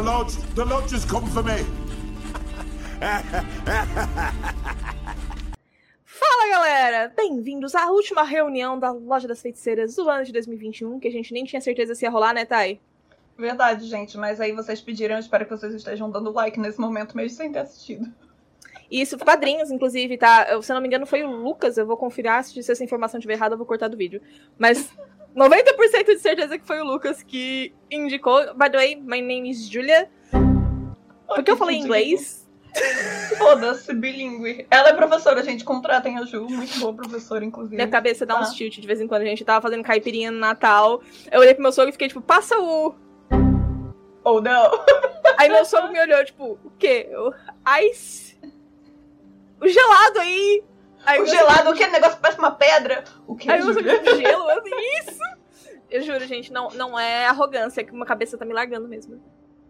The lodge, the lodge has come for me. Fala galera! Bem-vindos à última reunião da Loja das Feiticeiras do ano de 2021, que a gente nem tinha certeza se ia rolar, né, Thay? Verdade, gente, mas aí vocês pediram, eu espero que vocês estejam dando like nesse momento, mesmo sem ter assistido. Isso, quadrinhos, inclusive, tá? Eu, se eu não me engano, foi o Lucas, eu vou conferir, se essa informação estiver errada, eu vou cortar do vídeo. Mas 90% de certeza que foi o Lucas que indicou. By the way, my name is Julia. Porque eu falei inglês. Foda-se, bilíngue. Ela é professora, gente. Contratem a Ju. Muito boa professora, inclusive. Minha cabeça dá ah. uns tilt de vez em quando. A gente tava fazendo caipirinha no Natal. Eu olhei pro meu sogro e fiquei tipo, passa o. Ou oh, não. Aí meu sogro me olhou, tipo, o quê? O ice? O gelado aí. Aí o gelado, o que? O negócio parece uma pedra. O que? Aí eu sogro gelo. Eu, isso. Eu juro, gente, não, não é arrogância, é que uma cabeça tá me largando mesmo.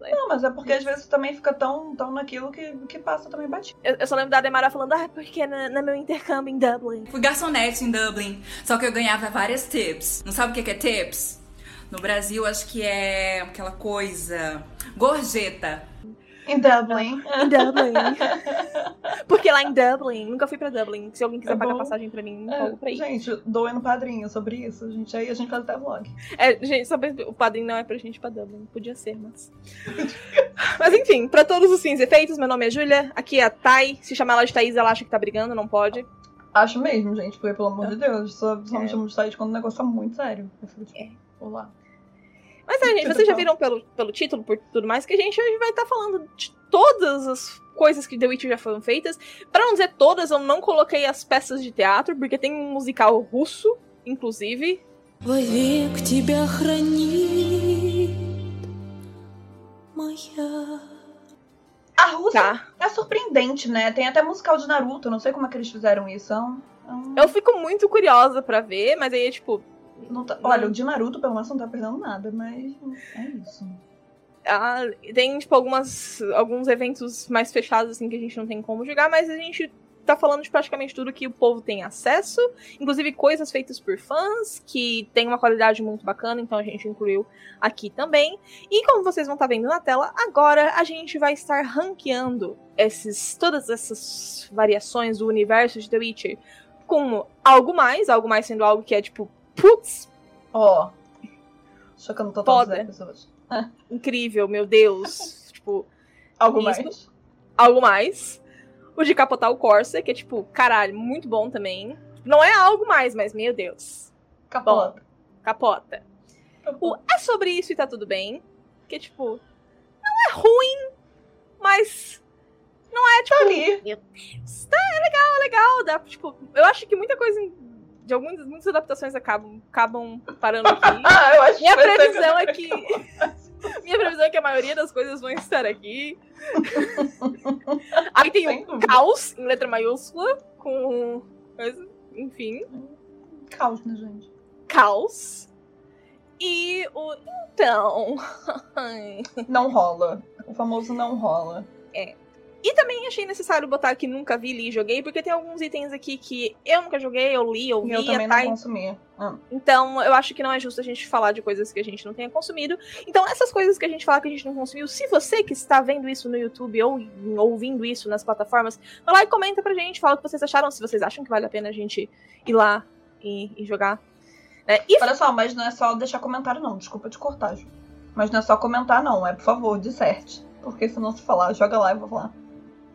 Não, mas é porque às vezes também fica tão, tão naquilo que, que passa também batido. Eu, eu só lembro da Demara falando, ah, porque no, no meu intercâmbio em Dublin. Fui garçonete em Dublin, só que eu ganhava várias tips. Não sabe o que é tips? No Brasil, acho que é aquela coisa. Gorjeta. Em Dublin. Em Dublin. Porque lá em Dublin, nunca fui pra Dublin. Se alguém quiser é pagar passagem pra mim, é, pra ir. Gente, doe no padrinho sobre isso. gente, aí a gente faz até vlog. É, gente, sobre o padrinho não é pra gente ir pra Dublin. Podia ser, mas. mas enfim, pra todos os fins e efeitos, meu nome é Júlia. Aqui é a Thay. Se chamar ela de Thaís, ela acha que tá brigando, não pode. Acho mesmo, gente, porque pelo amor de Deus, só, só é. me chamam de Thaís quando o negócio tá muito sério. Eu fico tipo, é. Olá. Mas é, gente, vocês já viram pelo, pelo título, por tudo mais, que a gente hoje vai estar tá falando de todas as coisas que The Witcher já foram feitas. Para não dizer todas, eu não coloquei as peças de teatro, porque tem um musical russo, inclusive. A Rússia tá. é surpreendente, né? Tem até musical de Naruto, não sei como é que eles fizeram isso. É é um... Eu fico muito curiosa para ver, mas aí, tipo, não tá... Olha, o de Naruto, pelo menos, não tá perdendo nada, mas é isso. Ah, tem, tipo, algumas, alguns eventos mais fechados, assim, que a gente não tem como jogar, mas a gente tá falando de praticamente tudo que o povo tem acesso, inclusive coisas feitas por fãs, que tem uma qualidade muito bacana, então a gente incluiu aqui também. E como vocês vão estar tá vendo na tela, agora a gente vai estar ranqueando esses, todas essas variações do universo de The Witcher como algo mais, algo mais sendo algo que é, tipo, Putz! Ó. Oh. Chocando total Foda. pessoas. Incrível, meu Deus. tipo. Algo isso. mais. Algo mais. O de capotar o Corsa, que é tipo, caralho, muito bom também. Não é algo mais, mas meu Deus. Capota. Bom, capota. O é sobre isso e tá tudo bem. Que tipo, não é ruim, mas não é tipo. Tá ali. Meu Deus. Tá, é legal, é legal. Dá, tipo, eu acho que muita coisa de algumas muitas adaptações acabam, acabam parando aqui. ah, eu acho Minha previsão é que. Minha previsão é que a maioria das coisas vão estar aqui. Aí tem o caos em letra maiúscula, com. Enfim. Caos, né, gente? Caos. E o. Então. não rola. O famoso não rola. É. E também achei necessário botar que nunca vi, li e joguei, porque tem alguns itens aqui que eu nunca joguei, eu li, eu vi. Eu também tá? não consumi. Ah. Então, eu acho que não é justo a gente falar de coisas que a gente não tenha consumido. Então, essas coisas que a gente fala que a gente não consumiu, se você que está vendo isso no YouTube ou ouvindo isso nas plataformas, vai lá e comenta pra gente, fala o que vocês acharam, se vocês acham que vale a pena a gente ir lá e, e jogar. É, e... Olha só, mas não é só deixar comentário, não. Desculpa te cortar, Ju. Mas não é só comentar, não. É, por favor, disserte. Porque se não se falar, joga lá e vou falar.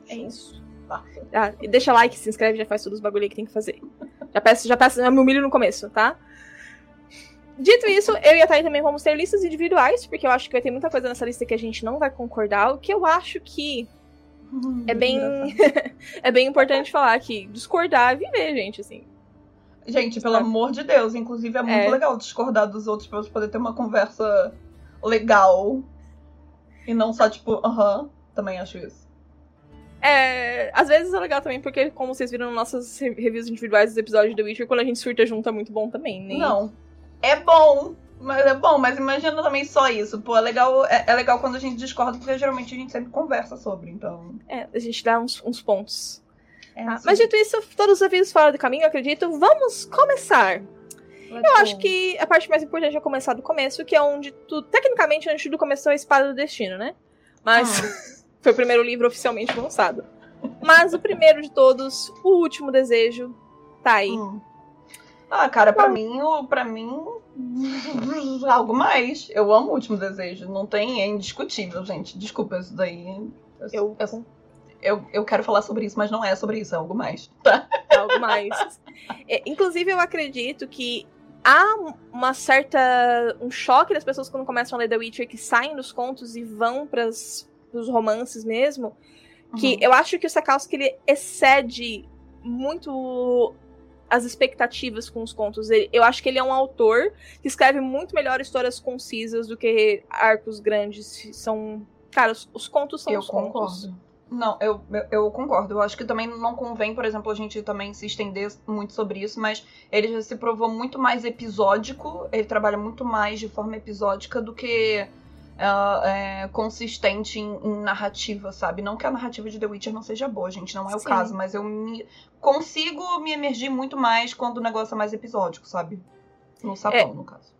É isso. Tá. Ah, deixa like, se inscreve, já faz todos os bagulho que tem que fazer. Já peço, já peço, eu me humilho no começo, tá? Dito isso, eu e a Thay também vamos ter listas individuais, porque eu acho que vai ter muita coisa nessa lista que a gente não vai concordar, o que eu acho que hum, é bem é bem importante falar que discordar é viver, gente, assim. Gente, pelo amor de Deus, inclusive é muito é. legal discordar dos outros pra você poder ter uma conversa legal. E não só tipo, aham, uh -huh, também acho isso. É, às vezes é legal também, porque, como vocês viram nas nossas reviews individuais dos episódios The Witcher, quando a gente surta junto é muito bom também, né? Não. É bom, mas é bom, mas imagina também só isso. Pô, é legal, é, é, legal quando a gente discorda, porque geralmente a gente sempre conversa sobre, então. É, a gente dá uns, uns pontos. É, ah, mas dito isso, todos os avisos fora do caminho, eu acredito. Vamos começar! Let's eu go. acho que a parte mais importante é começar do começo, que é onde tu, tecnicamente, onde tudo começou a espada do destino, né? Mas hum. foi o primeiro livro oficialmente lançado. Mas o primeiro de todos, O Último Desejo, tá aí. Hum. Ah, cara, para mim, para mim, algo mais. Eu amo o Último Desejo. Não tem, é indiscutível, gente. Desculpa, isso daí. Eu, eu, eu, eu quero falar sobre isso, mas não é sobre isso, é algo mais. Tá? É algo mais. É, inclusive, eu acredito que há uma certa. um choque das pessoas quando começam a ler The Witcher que saem dos contos e vão para os romances mesmo. Que uhum. eu acho que o Sakowski ele excede muito as expectativas com os contos. Eu acho que ele é um autor que escreve muito melhor histórias concisas do que arcos grandes. São. Cara, os, os contos são eu os concordo. contos. Não, eu, eu, eu, concordo. Eu acho que também não convém, por exemplo, a gente também se estender muito sobre isso, mas ele já se provou muito mais episódico, ele trabalha muito mais de forma episódica do que uh, é, consistente em, em, narrativa, sabe? Não que a narrativa de The Witcher não seja boa, gente, não é Sim. o caso, mas eu me, consigo me emergir muito mais quando o negócio é mais episódico, sabe? No sapão, é, no caso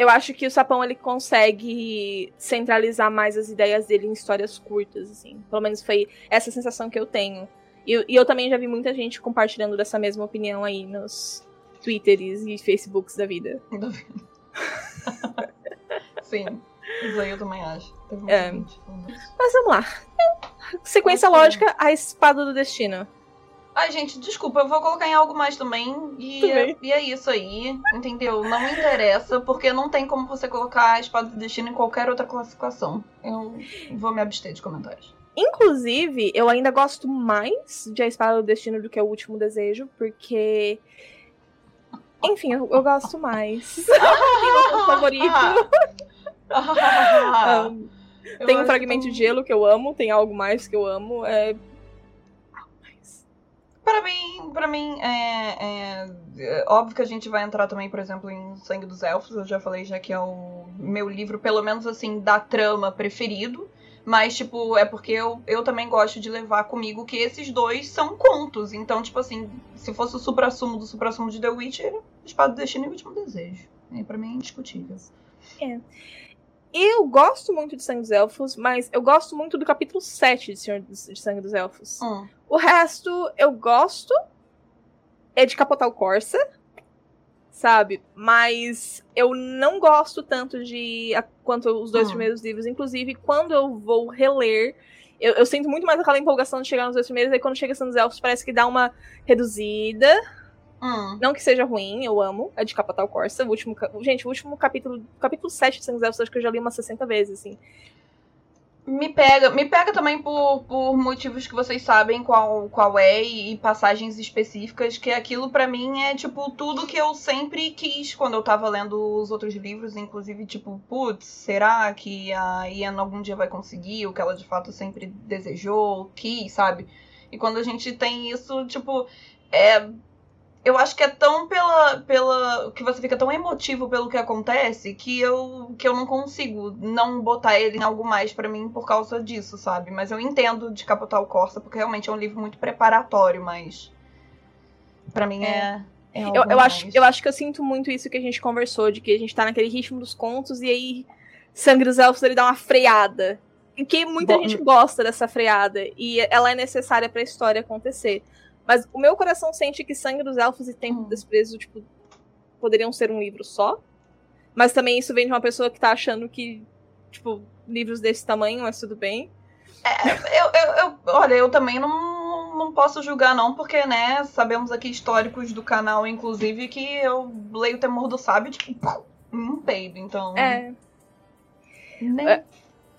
eu acho que o Sapão ele consegue centralizar mais as ideias dele em histórias curtas, assim. Pelo menos foi essa sensação que eu tenho. E, e eu também já vi muita gente compartilhando dessa mesma opinião aí nos Twitters e Facebooks da vida. Sim, isso aí eu também acho. É. Mas vamos lá. Sequência lógica, a espada do destino. Ai, gente, desculpa, eu vou colocar em algo mais também. E, é, e é isso aí, entendeu? Não me interessa, porque não tem como você colocar a espada do destino em qualquer outra classificação. Eu vou me abster de comentários. Inclusive, eu ainda gosto mais de A Espada do Destino do que O Último Desejo, porque. Enfim, eu, eu gosto mais. Tem favorito. um, tem um fragmento tão... de gelo que eu amo, tem algo mais que eu amo. É para mim, para mim é, é, é, óbvio que a gente vai entrar também, por exemplo, em Sangue dos Elfos. Eu já falei já que é o meu livro, pelo menos assim, da trama preferido. Mas, tipo, é porque eu, eu também gosto de levar comigo que esses dois são contos. Então, tipo assim, se fosse o supra-sumo do supra-sumo de The Witcher, Espada do Destino e o Último Desejo. É, pra mim é indiscutível. É. Eu gosto muito de Sangue dos Elfos, mas eu gosto muito do capítulo 7 de Senhor de Sangue dos Elfos. Hum. O resto eu gosto. É de capotar o Corsa. Sabe? Mas eu não gosto tanto de. quanto os dois hum. primeiros livros. Inclusive, quando eu vou reler. Eu, eu, sinto muito mais aquela empolgação de chegar nos dois primeiros, aí quando chega Sangue dos Elfos parece que dá uma reduzida. Hum. Não que seja ruim, eu amo. É de Capotal Corsa. O último, gente, o último capítulo. Capítulo 7 de Sangue acho que eu já li umas 60 vezes, assim. Me pega, me pega também por, por motivos que vocês sabem qual, qual é e, passagens específicas, que aquilo para mim é tipo tudo que eu sempre quis quando eu tava lendo os outros livros, inclusive tipo, putz, será que a Ian algum dia vai conseguir o que ela de fato sempre desejou, quis, sabe? E quando a gente tem isso, tipo, é eu acho que é tão pela, pela. que você fica tão emotivo pelo que acontece que eu, que eu não consigo não botar ele em algo mais para mim por causa disso, sabe? Mas eu entendo de capotar o Corsa, porque realmente é um livro muito preparatório, mas. para mim é. é, é eu, eu, acho, eu acho que eu sinto muito isso que a gente conversou, de que a gente tá naquele ritmo dos contos e aí Sangue dos Elfos ele dá uma freada. Que muita Bom, gente gosta dessa freada. E ela é necessária para a história acontecer. Mas o meu coração sente que Sangue dos Elfos e Tempo hum. Desprezo, tipo, poderiam ser um livro só. Mas também isso vem de uma pessoa que tá achando que, tipo, livros desse tamanho, mas tudo bem. É, eu, eu, eu, olha, eu também não, não posso julgar, não, porque, né, sabemos aqui históricos do canal, inclusive, que eu leio o Temor do Sábio, tipo, um peido, então. É. Né? é.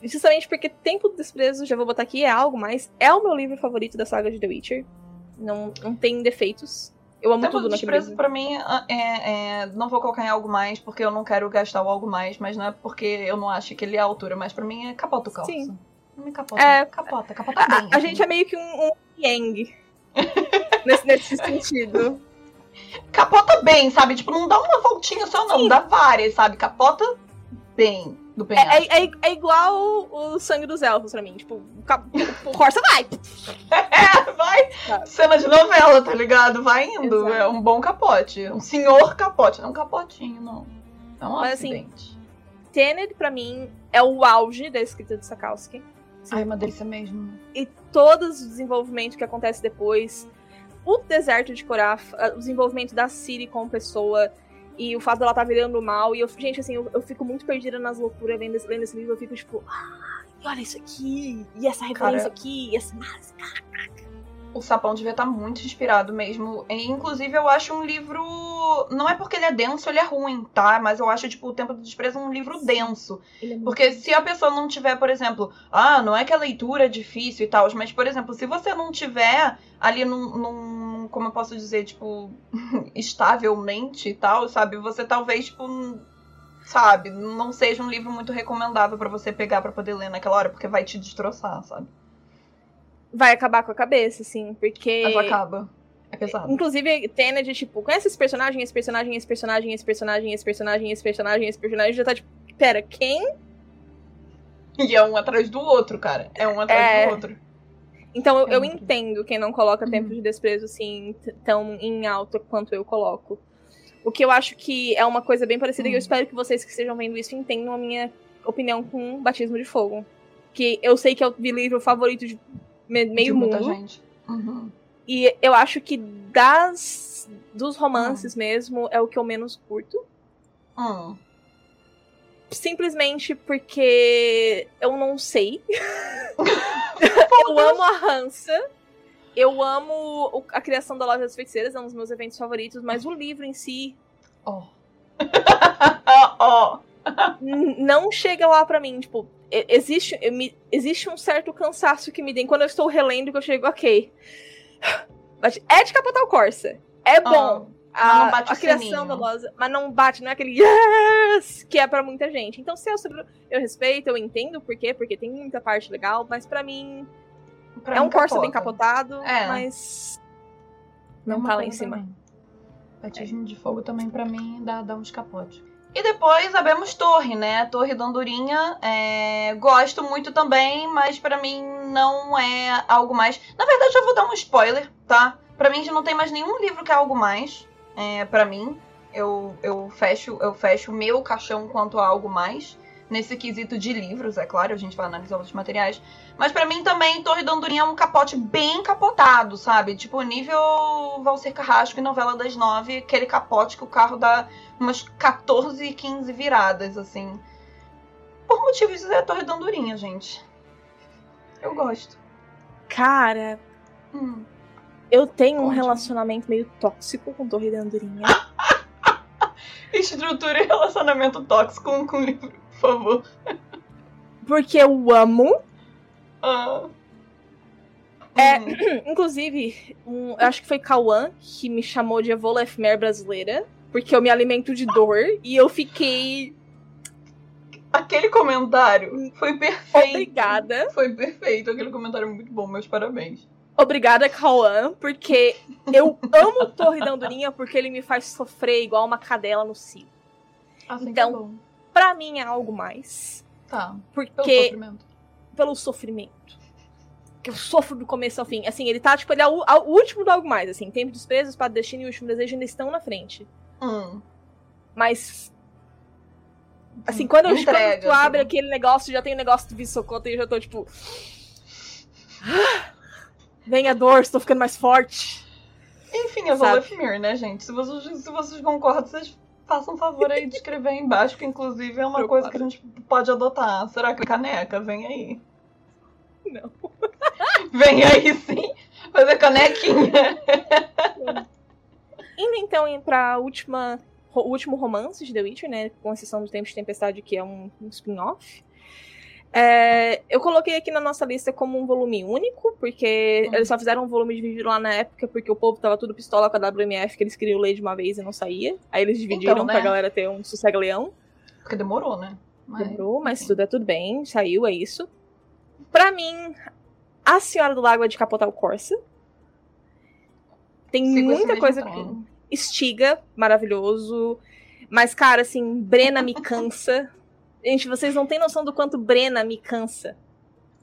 Justamente porque Tempo do Desprezo, já vou botar aqui, é algo mais. É o meu livro favorito da saga de The Witcher. Não, não tem defeitos. Eu amo Tempo tudo naquele livro. pra mim, ah, é, é, não vou colocar em algo mais, porque eu não quero gastar o algo mais, mas não é porque eu não acho que ele é a altura, mas pra mim é capota o calço. Sim. Me capota, é, capota, capota bem. A, a gente é meio que um, um yang. nesse, nesse sentido. Capota bem, sabe? Tipo, não dá uma voltinha só, não. Sim. Dá várias, sabe? Capota bem do penhasco. É, é, é, é igual o, o, sangue dos elfos pra mim. Tipo, o, Corsa vai. é, vai. Tá. Cena de novela, tá ligado? Vai indo. Exato. É um bom capote. Um senhor capote. Não um capotinho, não. É um Mas, assim, acidente. Assim, Tenet, pra mim, é o auge da escrita de Sakowski. Ai, uma delícia mesmo. E todos o desenvolvimento que acontece depois. O deserto de Koraf, o desenvolvimento da Siri como pessoa e o fato dela estar tá virando mal. E eu, gente, assim, eu, eu fico muito perdida nas loucuras lendo, lendo esse livro. Eu fico tipo, ah, olha isso aqui, e essa referência Cara, aqui, e essa máscara o Sapão devia estar tá muito inspirado mesmo. E, inclusive, eu acho um livro. Não é porque ele é denso, ele é ruim, tá? Mas eu acho, tipo, O Tempo do Desprezo um livro denso. É porque se a pessoa não tiver, por exemplo, ah, não é que a leitura é difícil e tal, mas, por exemplo, se você não tiver ali num. num como eu posso dizer, tipo, estavelmente e tal, sabe? Você talvez, tipo. Sabe, não seja um livro muito recomendável para você pegar para poder ler naquela hora, porque vai te destroçar, sabe? vai acabar com a cabeça, assim, porque. Mas acaba. É pesado. Inclusive, Tenet, de, tipo, conhece esse personagem, esse personagem, esse personagem, esse personagem, esse personagem, esse personagem, esse personagem, já tá tipo, pera, quem? E é um atrás do outro, cara. É um atrás é... do outro. Então eu, eu entendo quem não coloca uhum. tempo de desprezo assim tão em alto quanto eu coloco. O que eu acho que é uma coisa bem parecida e eu uhum. espero que vocês que estejam vendo isso entendam a minha opinião com Batismo de Fogo. Que eu sei que é o livro favorito de meio mundo. Gente. Uhum. E eu acho que das dos romances uhum. mesmo é o que eu menos curto. Uhum. Simplesmente porque eu não sei. eu amo a Hansa. Eu amo a criação da Loja das Feiticeiras, é um dos meus eventos favoritos, mas o livro em si. Oh. oh. não chega lá para mim, tipo, existe, me, existe um certo cansaço que me tem quando eu estou relendo que eu chego, ok. É de capotar o Corsa. É ah, bom. Oh, a, a criação da loja, mas não bate, não é aquele yes que é para muita gente. Então, se eu, eu respeito, eu entendo por quê, porque tem muita parte legal, mas para mim pra é mim um Corsa bem capotado, é. mas não tá lá em cima. Batismo é. de fogo também para mim dá, dá uns capotes. E depois abemos Torre, né? Torre da Andorinha. É... Gosto muito também, mas para mim não é algo mais. Na verdade, já vou dar um spoiler, tá? Para mim já não tem mais nenhum livro que é algo mais. É, para mim, eu, eu fecho eu fecho meu caixão quanto a algo mais nesse quesito de livros, é claro, a gente vai analisar outros materiais. Mas para mim também, Torre da Andorinha é um capote bem capotado, sabe? Tipo, nível Valser Carrasco e Novela das Nove, aquele capote que o carro dá umas 14, 15 viradas, assim. Por motivos é Torre da Andorinha, gente. Eu gosto. Cara, hum. Eu tenho um relacionamento meio tóxico com Torre da Andorinha. Estrutura e relacionamento tóxico com o livro por favor. Porque eu amo. Ah. É, hum. inclusive, um, eu acho que foi Cauã que me chamou de Evola Efmer brasileira, porque eu me alimento de dor e eu fiquei. Aquele comentário foi perfeito. Obrigada. Foi perfeito, aquele comentário é muito bom, meus parabéns. Obrigada, Cauã, porque eu amo Torre da Andorinha porque ele me faz sofrer igual uma cadela no cio. Assim então, Pra mim é algo mais. Tá. Porque. Pelo sofrimento. Pelo sofrimento. Que eu sofro do começo ao fim. Assim, ele tá, tipo, ele é o, o último do algo mais. Assim, Tempo dos Presos, do Destino e o Último Desejo ainda estão na frente. Hum. Mas. Assim, quando, eu, Entrega, quando tu abre aquele negócio, já tem o um negócio do Vissocoto e eu já tô, tipo. Venha dor, estou ficando mais forte. Enfim, eu vou Wolfmere, né, gente? Se vocês, se vocês concordam, vocês faça um favor aí de escrever aí embaixo, que inclusive é uma coisa que a gente pode adotar. Será que caneca? Vem aí. Não. Vem aí sim. Fazer canequinha. Indo então para última o último romance de The Witcher, né? Com exceção do Tempo de Tempestade, que é um, um spin-off. É, eu coloquei aqui na nossa lista como um volume único, porque uhum. eles só fizeram um volume dividido lá na época, porque o povo tava tudo pistola com a WMF, que eles queriam ler de uma vez e não saía. Aí eles dividiram então, né? pra galera ter um sossego-leão. Porque demorou, né? Mas... Demorou, mas tudo é tudo bem, saiu, é isso. Pra mim, A Senhora do Lago é de capotar o Corsa. Tem Sigo muita coisa. Estiga, maravilhoso. Mas, cara, assim, Brena me cansa. Gente, vocês não têm noção do quanto Brena me cansa.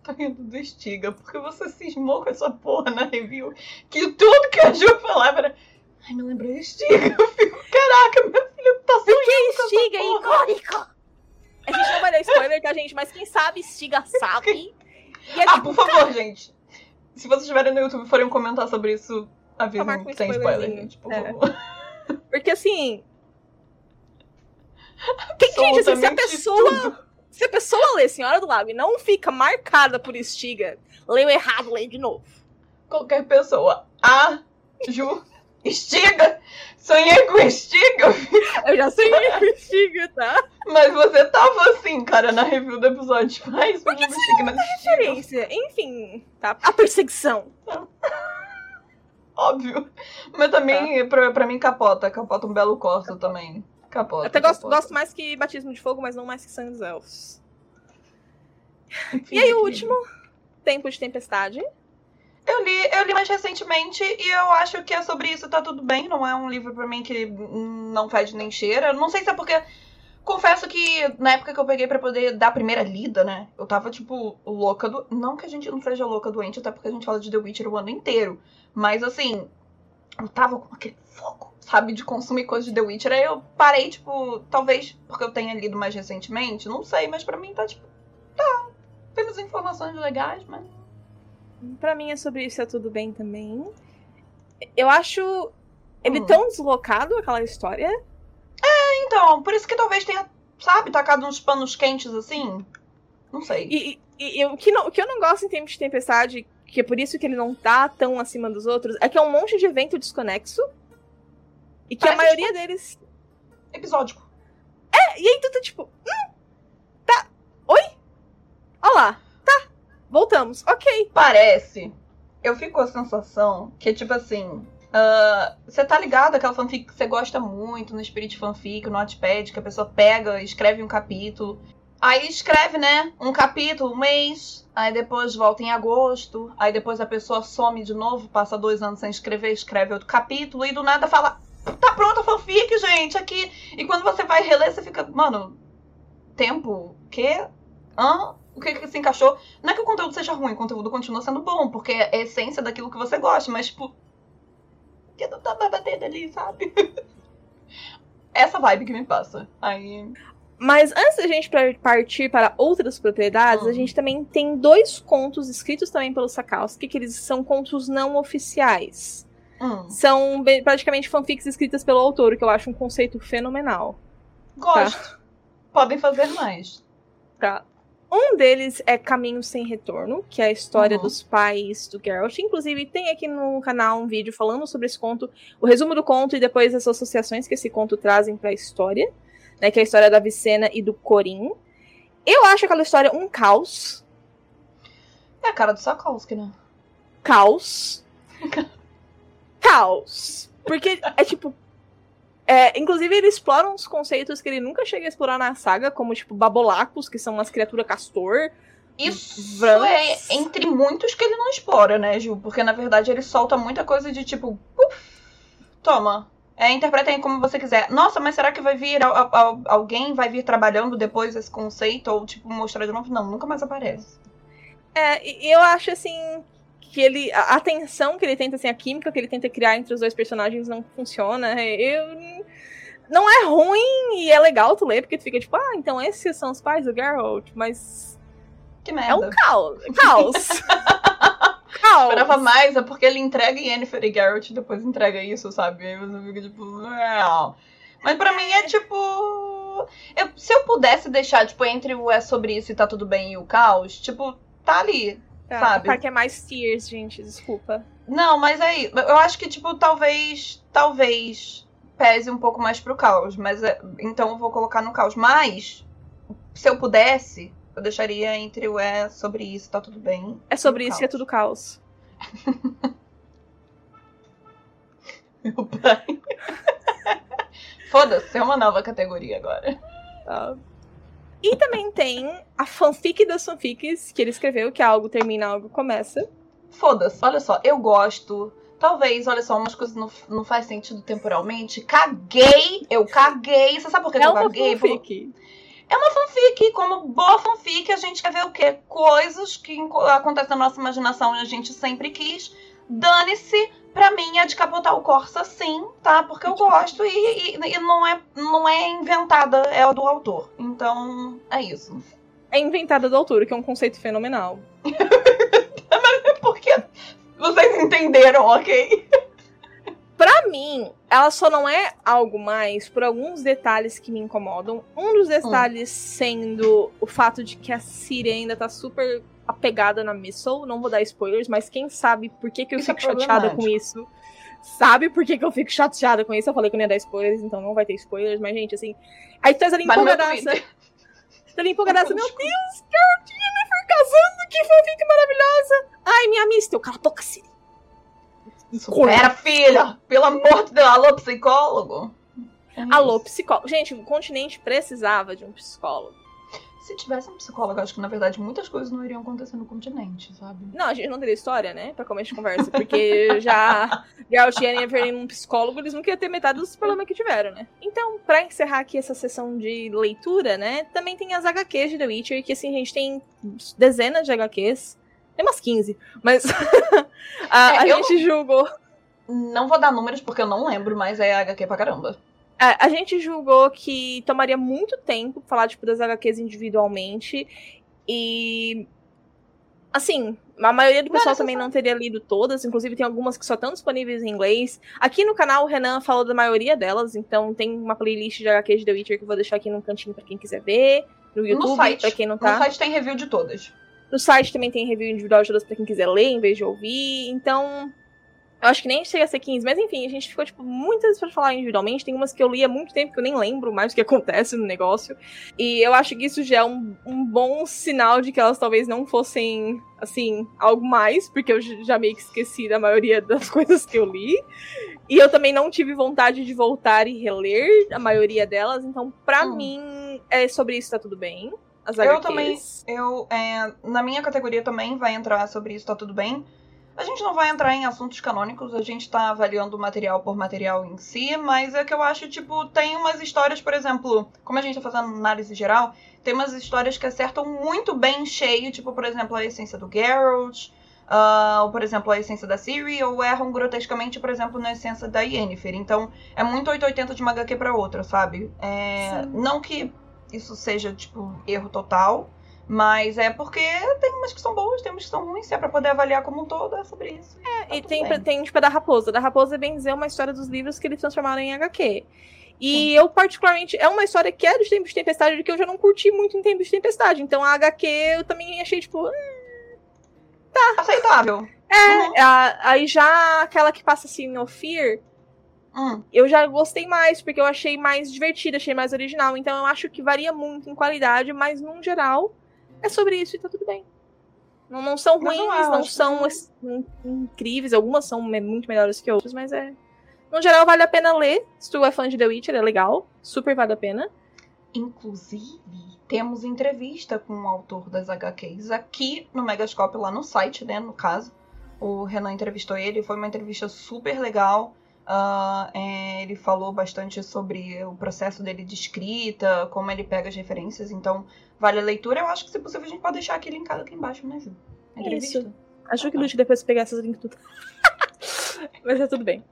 Tô rindo do Estiga, porque você cismou com essa porra na review. Que tudo que a Ju falava era. Ai, não lembrei Estiga. Eu fico, caraca, meu filho tá sonhando. Que é Estiga é icônico? A gente não vai dar spoiler, tá, gente? Mas quem sabe Estiga sabe. É, Ah, tipo, por favor, gente. Se vocês estiverem no YouTube e forem comentar sobre isso, avisem que tem spoiler, gente, por É. favor. Porque assim. Quem, gente, assim, se a pessoa. tudo. Se a pessoa lê Senhora do Lago e não fica marcada por estiga, leu errado, lê de novo. Qualquer pessoa. Ah, Ju, estiga. Sonhei com estiga. Eu já sonhei com estiga, tá? Mas você tava assim, cara, na review do episódio. Sonhei com estiga, mas estiga. Referência. Enfim, tá? A perseguição. Óbvio. Mas também, pra, pra mim, capota. Capota um belo corso também. Capota. Até gosto, capota. gosto mais que Batismo de Fogo, mas não mais que Sangue dos Elfos. Enfim, E aí, o último, Tempo de Tempestade. Eu li, eu li mais recentemente e eu acho que é sobre isso, tá tudo bem. Não é um livro pra mim que não fede nem cheira. Não sei se é porque. Confesso que na época que eu peguei pra poder dar a primeira lida, né? Eu tava, tipo, louca do. Não que a gente não seja louca doente, até porque a gente fala de The Witcher o ano inteiro. Mas assim, eu tava com aquele foco, sabe, de consumir coisas de The Witcher. Aí eu parei, tipo, talvez porque eu tenha lido mais recentemente, não sei, mas pra mim tá, tipo, tá. Temos informações legais, mas. Pra mim é sobre isso, é tudo bem também. Eu acho ele Hum. tão deslocado, aquela história. Então, por isso que talvez tenha, sabe, tacado uns panos quentes assim. Não sei. E, e- e o, que não- o que eu não gosto em Tempo de Tempestade, que é por isso que ele não tá tão acima dos outros, é que é um monte de evento desconexo. E que a Parece maioria deles. Episódico. E aí tu tá tipo. Hum, tá. Oi? Olha lá. Tá. Voltamos. Ok. Parece. Eu fico com a sensação que, tipo assim. ah, Você tá ligado aquela fanfic que você gosta muito no Spirit Fanfic, no Notepad, que a pessoa pega, escreve um capítulo. Aí escreve, né? Um capítulo, um mês. Aí depois volta em agosto. Aí depois a pessoa some de novo, passa dois anos sem escrever, escreve outro capítulo. E do nada fala: Tá pronta a fanfic, gente, aqui. E quando você vai reler, você fica, mano, tempo? Quê? Hã? O que que se encaixou? Não é que o conteúdo seja ruim, o conteúdo continua sendo bom, porque é a essência daquilo que você gosta, mas, tipo. Que não tá batendo ali, sabe? Essa vibe que me passa. Aí. Mas antes da gente partir para outras propriedades, Hum. a gente também tem dois contos escritos também pelo Sakowski, que eles são contos não oficiais. Hum, São praticamente fanfics escritas pelo autor, que eu acho um conceito fenomenal. gosto. Podem fazer mais. Tá. Um deles é Caminho Sem Retorno, que é a história Uhum. dos pais do Geralt. Inclusive, tem aqui no canal um vídeo falando sobre esse conto, o resumo do conto e depois as associações que esse conto trazem pra história, né? Que é a história da Vicena e do Corim. Eu acho aquela história um caos. É a cara do Sakowski, né? Caos. caos. Porque é tipo. É, inclusive, ele explora uns conceitos que ele nunca chega a explorar na saga, como, tipo, babolacos, que são umas criaturas castor. Isso Vrans. é entre muitos que ele não explora, né, Ju? Porque na verdade ele solta muita coisa de tipo. "Puf, toma. É, interpretem como você quiser. Nossa, mas será que vai vir al- al- alguém vai vir trabalhando depois esse conceito? Ou, tipo, mostrar de novo? Não, nunca mais aparece. É, eu acho assim que ele. A tensão que ele tenta, assim, a química que ele tenta criar entre os dois personagens não funciona. Eu. Não é ruim e é legal tu ler, porque tu fica tipo, ah, então esses são os pais do Geralt, mas. Que É um merda. caos. Caos. caos. Esperava mais, é porque ele entrega Yennefer e Geralt e depois entrega isso, sabe? Aí você fica tipo. Não. Mas pra mim é tipo. eu- se eu pudesse deixar, tipo, entre o é sobre isso e tá tudo bem e o caos, tipo, tá ali. Tá, sabe? Porque é mais tears, gente, desculpa. Não, mas aí, eu acho que, tipo, talvez. Talvez pese um pouco mais pro caos. Mas é- então eu vou colocar no caos. Mas, se eu pudesse, eu deixaria entre o é sobre isso, tá tudo bem. É sobre e isso que é caos. tudo caos. Meu pai. Foda-se, é uma nova categoria agora. Tá. E também tem a fanfic das fanfics que ele escreveu, que é algo termina, algo começa. Foda-se, olha só, eu gosto. Talvez, olha só, umas coisas não, não faz sentido temporalmente. Caguei! Eu caguei. Você sabe por que, É eu caguei? Por- fanfic. É uma fanfic, como boa fanfic, a gente quer ver o quê? Coisas que acontecem na nossa imaginação e a gente sempre quis. Dane-se, pra mim é de capotar o Corsa sim, tá? Porque eu gosto e, e- e não, é, não é inventada, é a do autor. Então, é isso. é inventada do autor, que é um conceito fenomenal. Porque vocês entenderam, ok? Pra mim, ela só não é algo mais por alguns detalhes que me incomodam. Um dos detalhes sendo o fato de que a Siri ainda tá super apegada na Missile. Não vou dar spoilers, mas quem sabe por que, que eu Isso é fico chateada com isso. Sabe por que, que eu fico chateada com isso? Eu falei que eu não ia dar spoilers, então não vai ter spoilers, mas, gente, assim. Aí tu tá ali meu empolgadaça. Tá ali empolgadaça. Meu Deus, Carol Jennifer casando, que fofinha, que maravilhosa. Ai, minha Mistel, cala a boca, Siri. Pera, filha! Pelo amor de Deus, alô, psicólogo? Alô, psicólogo. Gente, o continente precisava de um psicólogo. Se tivesse um psicólogo, acho que na verdade muitas coisas não iriam acontecer no continente, sabe? Não, a gente não teria história, né? Pra começo de conversa. Porque já Geralt e em um psicólogo, eles nunca iam ter metade dos problemas que tiveram, né? Então, pra encerrar aqui essa sessão de leitura, né? Também tem as HQs de The Witcher, que assim, a gente tem dezenas de HQs. Tem umas 15. Mas a, É, a gente julgou. Não vou dar números porque eu não lembro, mas é HQ pra caramba. A, a gente julgou que tomaria muito tempo falar, tipo, das HQs individualmente. E. Assim, a maioria do Não, pessoal necessário. também não teria lido todas, inclusive tem algumas que só estão disponíveis em inglês. Aqui no canal o Renan falou da maioria delas, então tem uma playlist de HQs de The Witcher que eu vou deixar aqui no cantinho pra quem quiser ver. No YouTube, pra quem não No tá. site tem review de todas. No site também tem review individual de todas pra quem quiser ler, em vez de ouvir. Então, eu acho que nem chega a ser 15. Mas enfim, a gente ficou, tipo, muitas pra falar individualmente. Tem umas que eu li há muito tempo que eu nem lembro mais o que acontece no negócio. E eu acho que isso já é um, um bom sinal de que elas talvez não fossem, assim, algo mais. Porque eu já meio que esqueci da maioria das coisas que eu li. E eu também não tive vontade de voltar e reler a maioria delas. Então, pra Hum. mim, é sobre isso tá tudo bem. As Eu HQs. também- Eu, é, na minha categoria também vai entrar sobre isso, tá tudo bem. A gente não vai entrar em assuntos canônicos, a gente tá avaliando material por material em si, mas é que eu acho, tipo, tem umas histórias, por exemplo, como a gente tá fazendo análise geral, tem umas histórias que acertam muito bem cheio, tipo, por exemplo, a essência do Geralt, ah, ou, por exemplo, a essência da Ciri, ou erram grotescamente, por exemplo, na essência da Yennefer. Então, é muito 880 de uma HQ pra outra, sabe? É, não que isso seja, tipo, erro total, mas é porque tem umas que são boas, tem umas que são ruins, se é pra poder avaliar como um todo, é sobre isso. Tá E tem, bem. tem, tipo, a da Raposa. Da Raposa, bem dizer, é uma história dos livros que eles transformaram em HQ. E eu, particularmente, é uma história que é de Tempo de Tempestade, que eu já não curti muito em Tempo de Tempestade. Então, a HQ eu também achei, tipo... hum, Aceitável. É, a- aí já aquela que passa assim, no Fear, Hum. eu já gostei mais, porque eu achei mais divertida, achei mais original. Então, eu acho que varia muito em qualidade, mas, num geral, é sobre isso e tá tudo bem. Não, não são ruins, não acho são que- in- incríveis, algumas são muito melhores que outras, mas é. No geral, vale a pena ler. Se tu é fã de The Witcher, é legal. Super vale a pena. Inclusive, temos entrevista com o autor das HQs aqui no Megascope, lá no site, né, no caso. O Renan entrevistou ele, foi uma entrevista super legal. Ah, é, ele falou bastante sobre o processo dele de escrita, como ele pega as referências, então vale a leitura. Eu acho que, se possível, a gente pode deixar aqui linkado aqui embaixo, né, Ju? Entrevista. Isso. Acho que lute depois pegar essas links tudo. Mas tá tudo bem.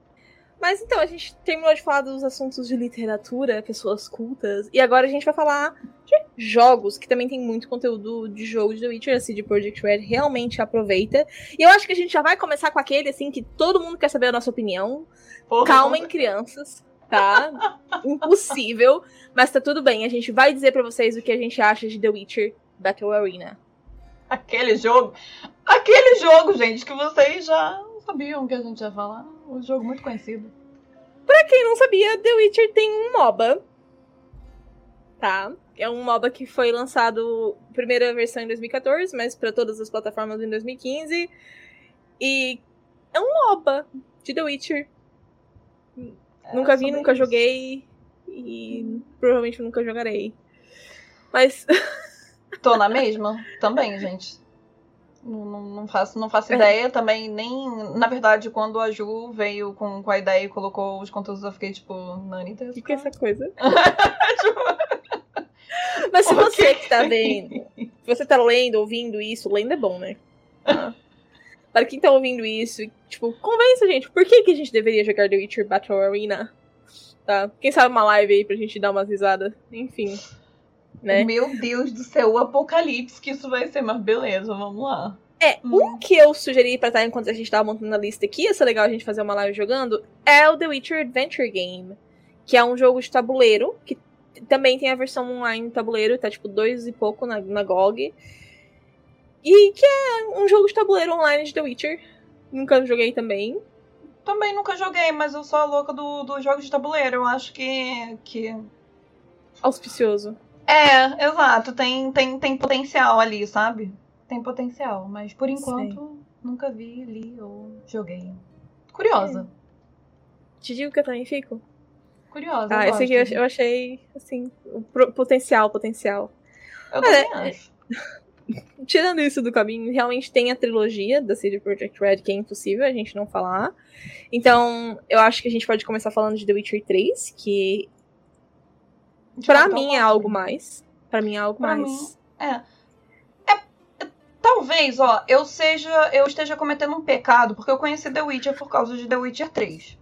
Mas então, a gente terminou de falar dos assuntos de literatura, pessoas cultas, e agora a gente vai falar de jogos, que também tem muito conteúdo de jogo de The Witcher, a CD Projekt Red realmente aproveita. E eu acho que a gente já vai começar com aquele, assim, que todo mundo quer saber a nossa opinião. Porra, Calmem, crianças, tá? Impossível, mas tá tudo bem. A gente vai dizer pra vocês o que a gente acha de The Witcher Battle Arena. Aquele jogo. Aquele jogo, gente, que vocês já sabiam que a gente ia falar. Um jogo muito conhecido. Pra quem não sabia, The Witcher tem um MOBA. Tá? É um MOBA que foi lançado, primeira versão em 2014, mas pra todas as plataformas em 2015. E é um MOBA de The Witcher. nunca vi, É, nunca isso. joguei. E provavelmente nunca jogarei. Mas Tô na mesma? Também, gente. Não, não, faço, não faço É. ideia também, nem. Na verdade, quando a Ju veio com, com a ideia e colocou os conteúdos, eu fiquei tipo, Nani, o que, que é essa coisa? Mas se Ok. você que tá vendo, se você tá lendo, ouvindo isso, lendo é bom, né? Ah. Para quem tá ouvindo isso, tipo, convença a gente, por que, que a gente deveria jogar The Witcher Battle Arena? Tá? Quem sabe uma live aí pra gente dar umas risadas? Enfim. Né? Meu Deus do céu, o apocalipse que isso vai ser, mas beleza, vamos lá. É, Hum. um que eu sugeri pra estar enquanto a gente tava montando a lista aqui, ia ser legal a gente fazer uma live jogando, é o The Witcher Adventure Game. Que é um jogo de tabuleiro, que também tem a versão online tabuleiro, tá tipo dois e pouco na, na GOG. E que é um jogo de tabuleiro online de The Witcher. Nunca joguei também. Também nunca joguei, mas eu sou a louca do- dos jogos de tabuleiro. Eu acho que. que... Auspicioso. É, exato. Tem, tem, tem potencial ali, sabe? Tem potencial. Mas por enquanto, nunca vi, li ou joguei. Curiosa. Te digo que eu também fico. Curiosa. Ah, esse aqui eu, eu achei, assim, o potencial, potencial. Eu também É, acho. Tirando isso do caminho, realmente tem a trilogia da CD Projekt Red, que é impossível a gente não falar. Então, eu acho que a gente pode começar falando de The Witcher 3, que pra Então, mim é algo mais. Pra mim é algo Pra mais. É. É, Talvez, ó, eu seja. Eu esteja cometendo um pecado, porque eu conheci The Witcher por causa de The Witcher 3.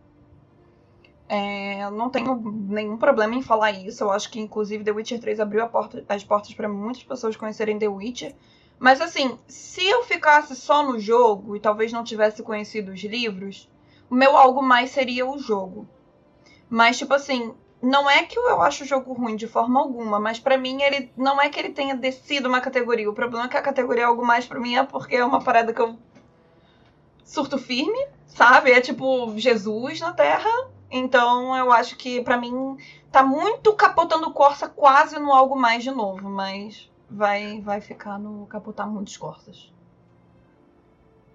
É, não tenho nenhum problema em falar isso. Eu acho que, inclusive, The Witcher 3 abriu a porta- as portas pra muitas pessoas conhecerem The Witcher. Mas, assim, se eu ficasse só no jogo e talvez não tivesse conhecido os livros, o meu algo mais seria o jogo. Mas, tipo assim, não é que eu acho o jogo ruim de forma alguma, mas pra mim ele não é que ele tenha descido uma categoria. O problema é que a categoria algo mais pra mim é porque é uma parada que eu surto firme, sabe? É tipo Jesus na Terra. Então eu acho que pra mim tá muito capotando Corsa quase no algo mais de novo, mas vai vai ficar no capotar muitos Corsas.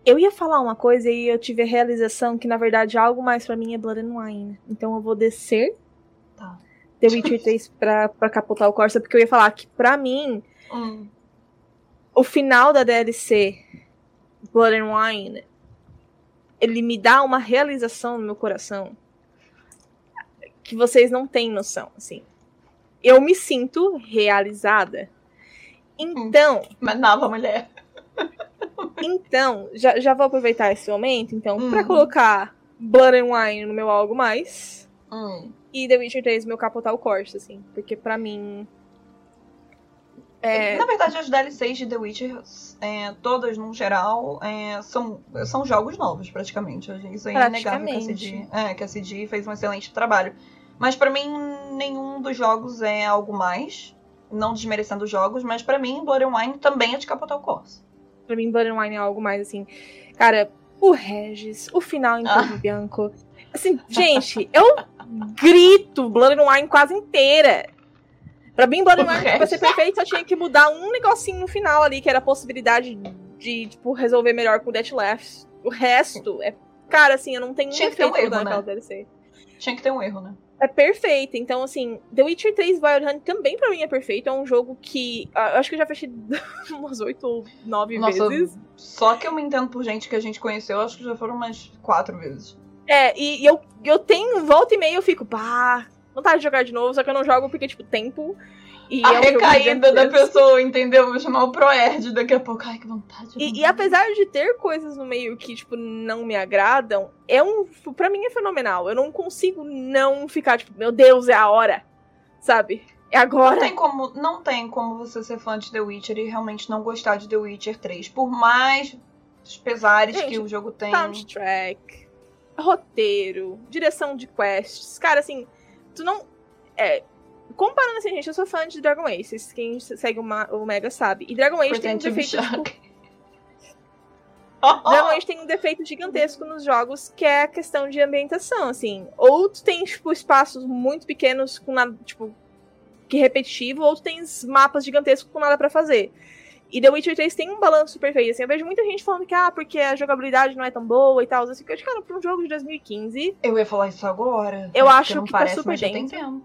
Eu ia falar uma coisa e eu tive a realização que, na verdade, algo mais pra mim é Blood and Wine. Então eu vou descer. The Witcher 3 pra, pra capotar o Corsa, porque eu ia falar que, pra mim, Hum. o final da DLC Blood and Wine ele me dá uma realização no meu coração que vocês não têm noção, assim. Eu me sinto realizada. Então, Mas nova mulher. então, já, já vou aproveitar esse momento, então, pra Hum. colocar Blood and Wine no meu algo mais Hum. E The Witcher 3 no meu capotar o Corsa, assim, porque pra mim é, Na verdade, as DLCs de The Witcher, é, todas no geral, é, são, são jogos novos, praticamente. Isso aí é inegável que a, CD, é, que a CD fez um excelente trabalho. Mas pra mim, nenhum dos jogos é algo mais. Não desmerecendo os jogos, mas pra mim, Blood and Wine também é de capotar o Corsa. Pra mim, Blood and Wine é algo mais assim. Cara, o Regis, o final em Ah. Bianco. Assim, gente, eu grito Blood and Wine quase inteira. Pra mim, Blood and Wine, pra ser perfeito, só tinha que mudar um negocinho no final ali, que era a possibilidade de, tipo, resolver melhor com o Death Left. O resto é. Cara, assim, eu não tenho Tinha um ter um erro, naquela né? DLC. Tinha que ter um erro, né? É perfeito. Então, assim, The Witcher 3 Wild Hunt também pra mim é perfeito. É um jogo que. Eu acho que eu já fechei umas 8 ou 9 Nossa, vezes. Só que eu me entendo por gente que a gente conheceu, acho que já foram umas quatro vezes. É, e, e eu, eu tenho, volta e meia, eu fico, pá, vontade de jogar de novo, só que eu não jogo porque, tipo, tempo. E a é um recaída da pessoa, entendeu? Vou chamar o Proerd daqui a pouco. Ai, que vontade. E, e apesar de ter coisas no meio que, tipo, não me agradam, é um. Pra mim é fenomenal. Eu não consigo não ficar, tipo, meu Deus, é a hora. Sabe? É Não agora. tem, como, não tem como você ser fã de The Witcher e realmente não gostar de The Witcher 3. Por mais os pesares Gente, que o jogo tem. Soundtrack, roteiro, direção de quests. Cara, assim, tu não. É. Comparando assim, gente, eu sou fã de Dragon Age. Quem segue o, Mega sabe. E Dragon Age tem um to be defeito. Tipo, shocked. Dragon Age tem um defeito gigantesco nos jogos, que é a questão de ambientação, assim. Ou tu tem, tipo, espaços muito pequenos com nada, tipo, que repetitivo, ou tu tens mapas gigantescos com nada pra fazer. E The Witcher 3 tem um balanço perfeito, assim. Eu vejo muita gente falando que, ah, porque a jogabilidade não é tão boa e tal. Assim, que eu acho, cara, pra um jogo de 2015. Eu ia falar isso agora. Eu acho não que tá parece, super mas tem tempo.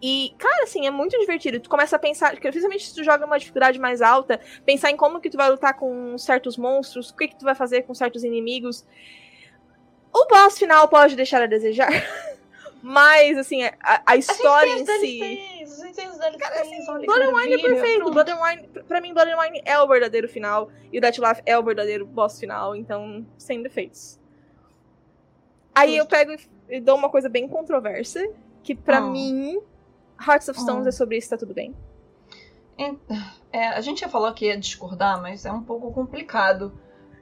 E, cara, assim, é muito divertido. Tu começa a pensar, principalmente se tu joga uma dificuldade mais alta, pensar em como que tu vai lutar com certos monstros, o que que tu vai fazer com certos inimigos. O boss final pode deixar a desejar. Mas, assim, a, a história em si. Os DLCs, olha que Blood and Wine é perfeito. Wine, pra mim, Blood and Wine é o verdadeiro final. E o Death Laugh é o verdadeiro boss final. Então, sem defeitos. Aí eu Justo. pego e- dou uma coisa bem controversa. Que pra Hum. mim, Hearts of Stones Hum. é sobre isso, tá tudo bem. É, a gente já falou que ia discordar, mas é um pouco complicado.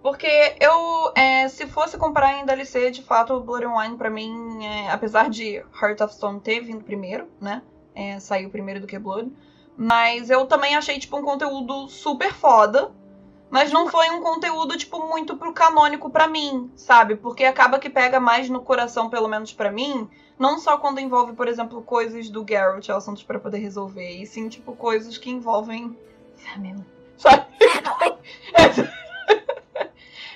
Porque eu, é, se fosse comparar em DLC, de fato, Blood and Wine pra mim, é, apesar de Heart of Stone ter vindo primeiro, né? É, saiu primeiro do que Blood. Mas eu também achei, tipo, um conteúdo super foda. Mas não foi um conteúdo, tipo, muito pro canônico pra mim, sabe? Porque acaba que pega mais no coração, pelo menos pra mim. Não só quando envolve, por exemplo, coisas do Geralt, assuntos para poder resolver. E sim, tipo, coisas que envolvem family. Sabe?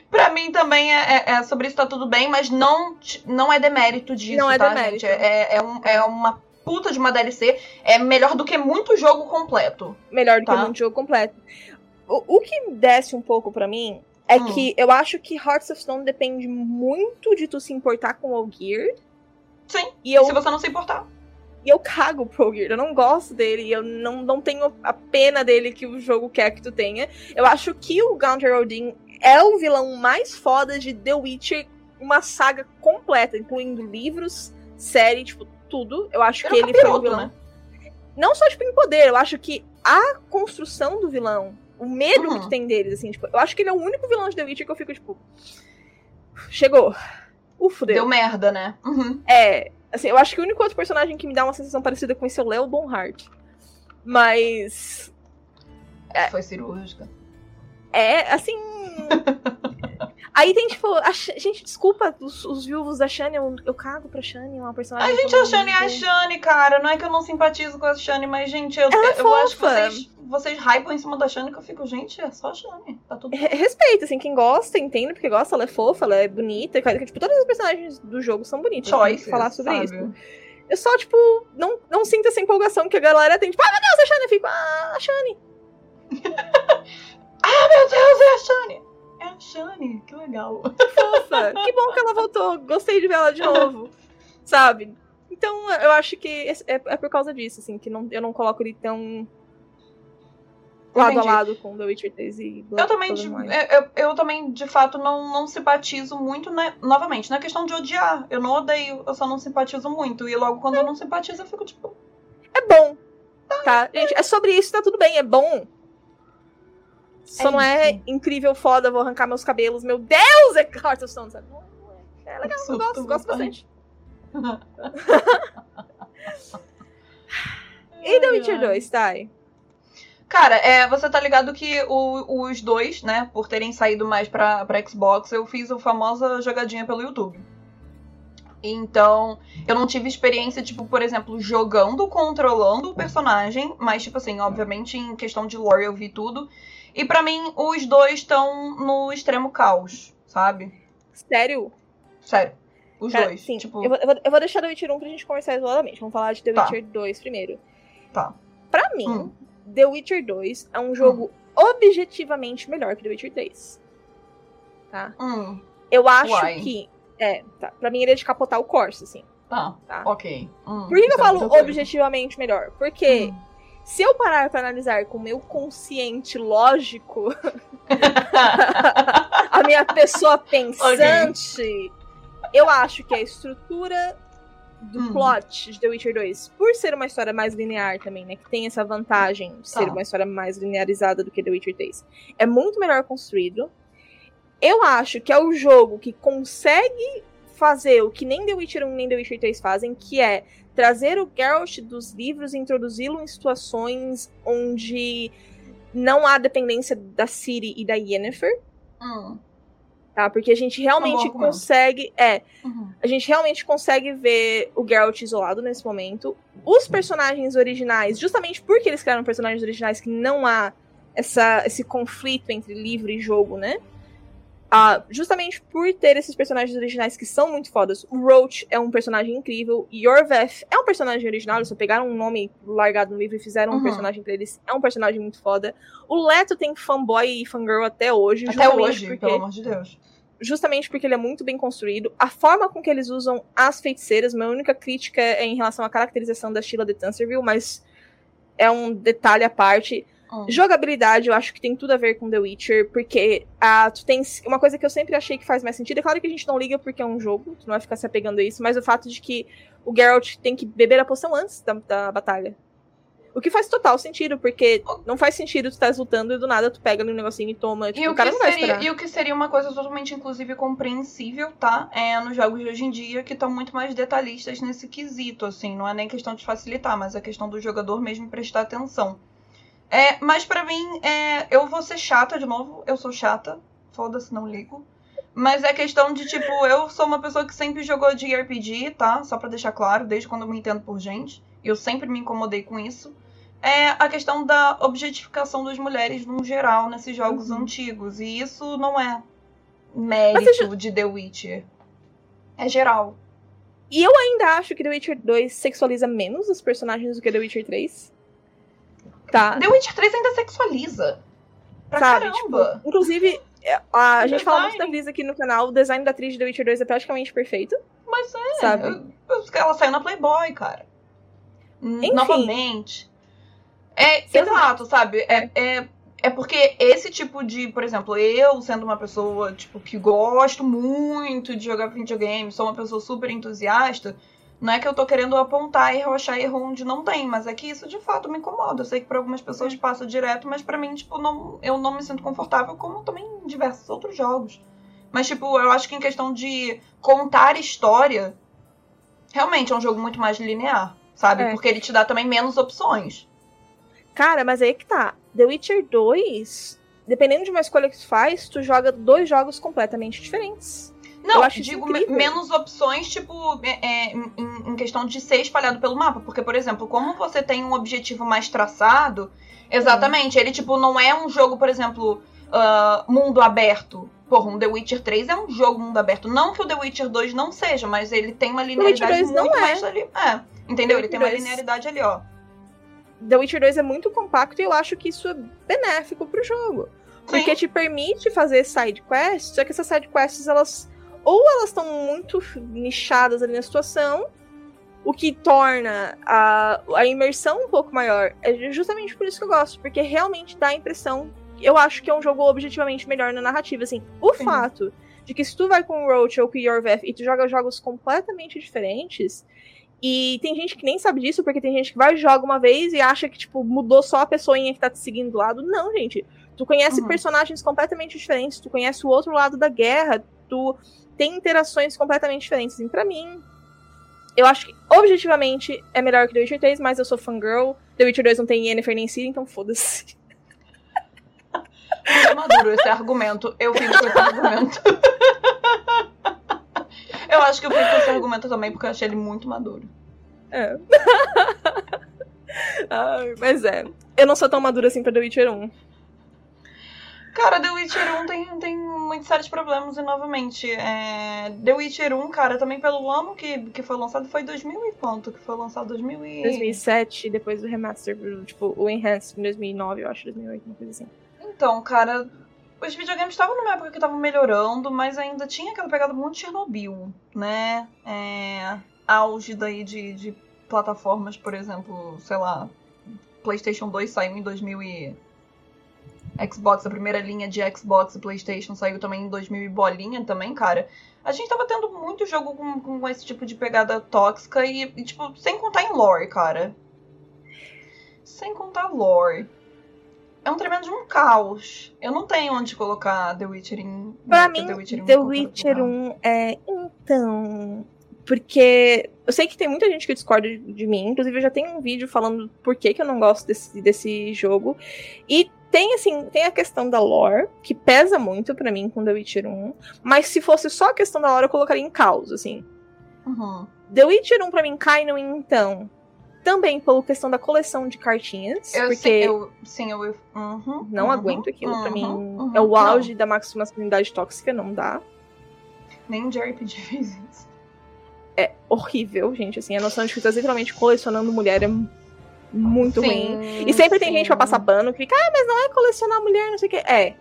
pra mim também é, é, é, sobre isso tá tudo bem, mas não, não é demérito disso, não é tá, demérito. gente? É, é, um, é uma puta de uma DLC. É melhor do que muito jogo completo. Melhor do Tá. que muito jogo completo. O, o que desce um pouco pra mim é Hum. que eu acho que Hearts of Stone depende muito de tu se importar com o Olgierd. Sim. E eu, Se você não se importar. e eu cago pro Olgierd. Eu não gosto dele. Eu não, não tenho a pena dele que o jogo quer que tu tenha. Eu acho que o Gaunter Odin é o vilão mais foda de The Witcher. Uma saga completa, incluindo livros, série, tipo, tudo. Eu acho que Ele é foi o vilão. né? não só tipo em poder, eu acho que a construção do vilão, o medo Uhum. que tu tem deles, assim, tipo, eu acho que ele é o único vilão de The Witcher que eu fico, tipo. Chegou. Uh, fudeu. Deu merda, né? Uhum. É. Assim, eu acho que o único outro personagem que me dá uma sensação parecida com esse é o Leo Bonhart. Mas. Foi cirúrgica. É, assim. Aí tem, tipo, a gente, desculpa os, os viúvos da Shane, eu, eu cago pra Shane, é uma personagem. A gente, a Shane é a Shane, cara. Não é que eu não simpatizo com a Shane, mas, gente, eu, Ela é eu acho que vocês, vocês hypam em cima da Shane que eu fico, gente, é só a Shane. Tá tudo Re- Respeito, assim, quem gosta, entende porque gosta, ela é fofa, ela é bonita, tipo, todas as personagens do jogo são bonitas. choices, falar sobre sabe? isso. Eu só, tipo, não, não sinto essa empolgação que a galera tem, tipo, ah, meu Deus, a Shane, eu fico, ah, a Shane. Ah, meu Deus, é a Shane! É a Shane, que legal. fofa. que bom que ela voltou. Gostei de ver ela de novo. Sabe? Então, eu acho que é, é por causa disso, assim, que não, eu não coloco ele tão lado Entendi. a lado com The Witcher 3 e Eu também, de, Wine. eu, eu- também, de fato, não, não simpatizo muito, né? Novamente, não é questão de odiar. Eu não odeio, eu só não simpatizo muito. E logo quando eu não simpatizo, eu fico tipo. É bom. Tá? Gente, é sobre isso, tá tudo bem, é bom. Só É não é isso. incrível, foda, vou arrancar meus cabelos. Meu Deus, é Heart of Stone, sabe? Não é. É legal, eu gosto, gosto bastante. E The Witcher 2, Thay? Cara, é, você tá ligado que o- os dois, né, por terem saído mais pra, pra Xbox, eu fiz a famosa jogadinha pelo YouTube. Então, eu não tive experiência, tipo, por exemplo, jogando, controlando o personagem, mas, tipo assim, obviamente, em questão de lore eu vi tudo. E pra mim, os dois estão no extremo caos, sabe? Sério? Sério. Os Cara, dois. sim, tipo, eu, vou, eu vou- deixar The Witcher 1 pra gente conversar isoladamente. Vamos falar de The Tá. Witcher 2 primeiro. Tá. Pra mim, Hum. The Witcher 2 é um jogo objetivamente melhor que The Witcher 3. Tá? hum, Eu acho Why? que. É, tá. Pra mim ele é de capotar o Corsa, assim. tá, Tá. ok. Hum, Por que, que eu é falo objetivamente melhor? Porque Hum. Se eu parar pra analisar com o meu consciente lógico, a minha pessoa pensante, eu acho que a estrutura do Hum. plot de The Witcher 2, por ser uma história mais linear também, né? Que tem essa vantagem de ser Tá. uma história mais linearizada do que The Witcher 3, é muito melhor construído. Eu acho que é o jogo que consegue fazer o que nem The Witcher 1 nem The Witcher 3 fazem, que é trazer o Geralt dos livros e introduzi-lo em situações onde não há dependência da Ciri e da Yennefer, Hum, tá? Porque a gente realmente consegue, é, uhum. a gente realmente consegue ver o Geralt isolado nesse momento. Os personagens originais, justamente porque eles criaram personagens originais que não há essa, esse conflito entre livro e jogo, né? Ah, justamente por ter esses personagens originais que são muito fodas. O Roach é um personagem incrível. Yorveth é um personagem original. Eles só pegaram um nome largado no livro e fizeram um Uhum. personagem pra eles. É um personagem muito foda. O Leto tem fanboy e fangirl até hoje. Até hoje, porque pelo amor de Deus. justamente porque ele é muito bem construído. A forma com que eles usam as feiticeiras, minha única crítica é em relação à caracterização da Sheila de Tanserville, mas é um detalhe à parte. Hum. Jogabilidade, eu acho que tem tudo a ver com The Witcher, porque ah, tu tem uma coisa que eu sempre achei que faz mais sentido. É claro que a gente não liga porque é um jogo, tu não vai ficar se apegando a isso, mas o fato de que o Geralt tem que beber a poção antes da, da batalha. O que faz total sentido, porque não faz sentido tu tá lutando e do nada tu pega ali um negocinho e toma. Tipo, E o o, cara que não vai seria, esperar. e o que seria uma coisa totalmente, inclusive, compreensível, tá? É nos jogos de hoje em dia que estão muito mais detalhistas nesse quesito, assim. Não é nem questão de facilitar, mas é questão do jogador mesmo prestar atenção. É, mas pra mim, é, eu vou ser chata de novo. Eu sou chata. Foda-se, não ligo. Mas é questão de, tipo, eu sou uma pessoa que sempre jogou de RPG, tá? Só pra deixar claro, desde quando eu me entendo por gente. Eu sempre me incomodei com isso é a questão da objetificação das mulheres no geral nesses jogos Uhum. antigos. E isso não é mérito você de The Witcher. É geral. E eu ainda acho que The Witcher 2 sexualiza menos os personagens do que The Witcher 3. Tá. The Witcher 3 ainda sexualiza. Pra Sabe, caramba. Inclusive, é, a, a gente fala muito da Brisa aqui no canal, o design da atriz de The Witcher 2 é praticamente perfeito. Mas é. Sabe? eu- ela saiu na Playboy, cara. Hum, Enfim. Novamente. É, exato, sabe? É, é, é porque esse tipo de, por exemplo, eu sendo uma pessoa, tipo, que gosto muito de jogar videogame, sou uma pessoa super entusiasta, não é que eu tô querendo apontar erro, achar erro onde não tem, mas é que isso de fato me incomoda. Eu sei que pra algumas pessoas passa direto, mas pra mim, tipo, não, eu não me sinto confortável, como também em diversos outros jogos. Mas, tipo, eu acho que em questão de contar história, realmente é um jogo muito mais linear, sabe? É. Porque ele te dá também menos opções. Cara, mas aí que tá. The Witcher 2, dependendo de uma escolha que tu faz, tu joga dois jogos completamente diferentes. Não, Eu digo me- menos opções, tipo, é, é, em, em questão de ser espalhado pelo mapa. Porque, por exemplo, como você tem um objetivo mais traçado, exatamente, ele, tipo, não é um jogo, por exemplo, ah, mundo aberto. Porra, um The Witcher 3 é um jogo mundo aberto. Não que o The Witcher 2 não seja, mas ele tem uma linearidade 2 não muito é. mais ali. É, entendeu? Ele tem uma Witcher 2 linearidade ali, ó. The Witcher 2 é muito compacto e eu acho que isso é benéfico pro jogo. Porque Sim. te permite fazer side quests, só que essas side quests, elas. Ou elas estão muito nichadas ali na situação, o que torna a, a imersão um pouco maior. É justamente por isso que eu gosto, porque realmente dá a impressão. Eu acho que é um jogo objetivamente melhor na narrativa. Assim, o Sim. fato de que se tu vai com o Roach ou com o Yorveth e tu joga jogos completamente diferentes. E tem gente que nem sabe disso, porque tem gente que vai joga uma vez e acha que, tipo, mudou só a pessoinha que tá te seguindo do lado. Não, gente. Tu conhece Uhum. personagens completamente diferentes, tu conhece o outro lado da guerra, tu tem interações completamente diferentes. Assim, pra mim, eu acho que objetivamente é melhor que The Witcher 3, mas eu sou fangirl. The Witcher 2 não tem Yennefer nem Ciri, então foda-se. Muito maduro esse argumento. Eu fico com esse argumento. eu acho que eu fico com esse argumento também, porque eu achei ele muito maduro. É. Ai, mas é. Eu não sou tão madura assim pra The Witcher 1. Cara, The Witcher 1 tem, tem muitos sérios problemas e, novamente, é... The Witcher 1, cara, também pelo ano que, que foi lançado, foi 2000 e quanto? Que foi lançado 2000 e... 2007, depois do remaster, tipo, o Enhanced em 2009, eu acho, 2008, uma coisa assim. Então, cara, os videogames estavam numa época que estavam melhorando, mas ainda tinha aquela pegada muito Chernobyl, né? É... Auge daí de, de plataformas, por exemplo, sei lá, PlayStation 2 saiu em 2000 e... Xbox, a primeira linha de Xbox e PlayStation saiu também em 2000 e bolinha também, cara. A gente tava tendo muito jogo com, com esse tipo de pegada tóxica e, e, tipo, sem contar em lore, cara. Sem contar lore. É um tremendo de um caos. Eu não tenho onde colocar The Witcher em. Pra The mim, Witcher em The Witcher lugar. 1 é. Então. Porque eu sei que tem muita gente que discorda de, de mim. Inclusive, eu já tenho um vídeo falando por que, que eu não gosto desse, desse jogo. E tem, assim, tem a questão da lore, que pesa muito pra mim com The Witcher 1. Mas se fosse só a questão da lore, eu colocaria em caos, assim. Uhum. The Witcher 1 pra mim cai no então. Também pela questão da coleção de cartinhas. Eu, porque sim, eu, sim, eu. Uhum, não uhum, aguento aquilo. pra uhum, mim uhum. é o Não, auge da max- masculinidade tóxica, não dá. nem de RPG fez isso. é horrível, gente. Assim, a noção de que tu tá literalmente colecionando mulher é muito ruim. Sim, E sempre tem gente pra passar pano que fica, ah, mas não é colecionar mulher, não sei o que. É.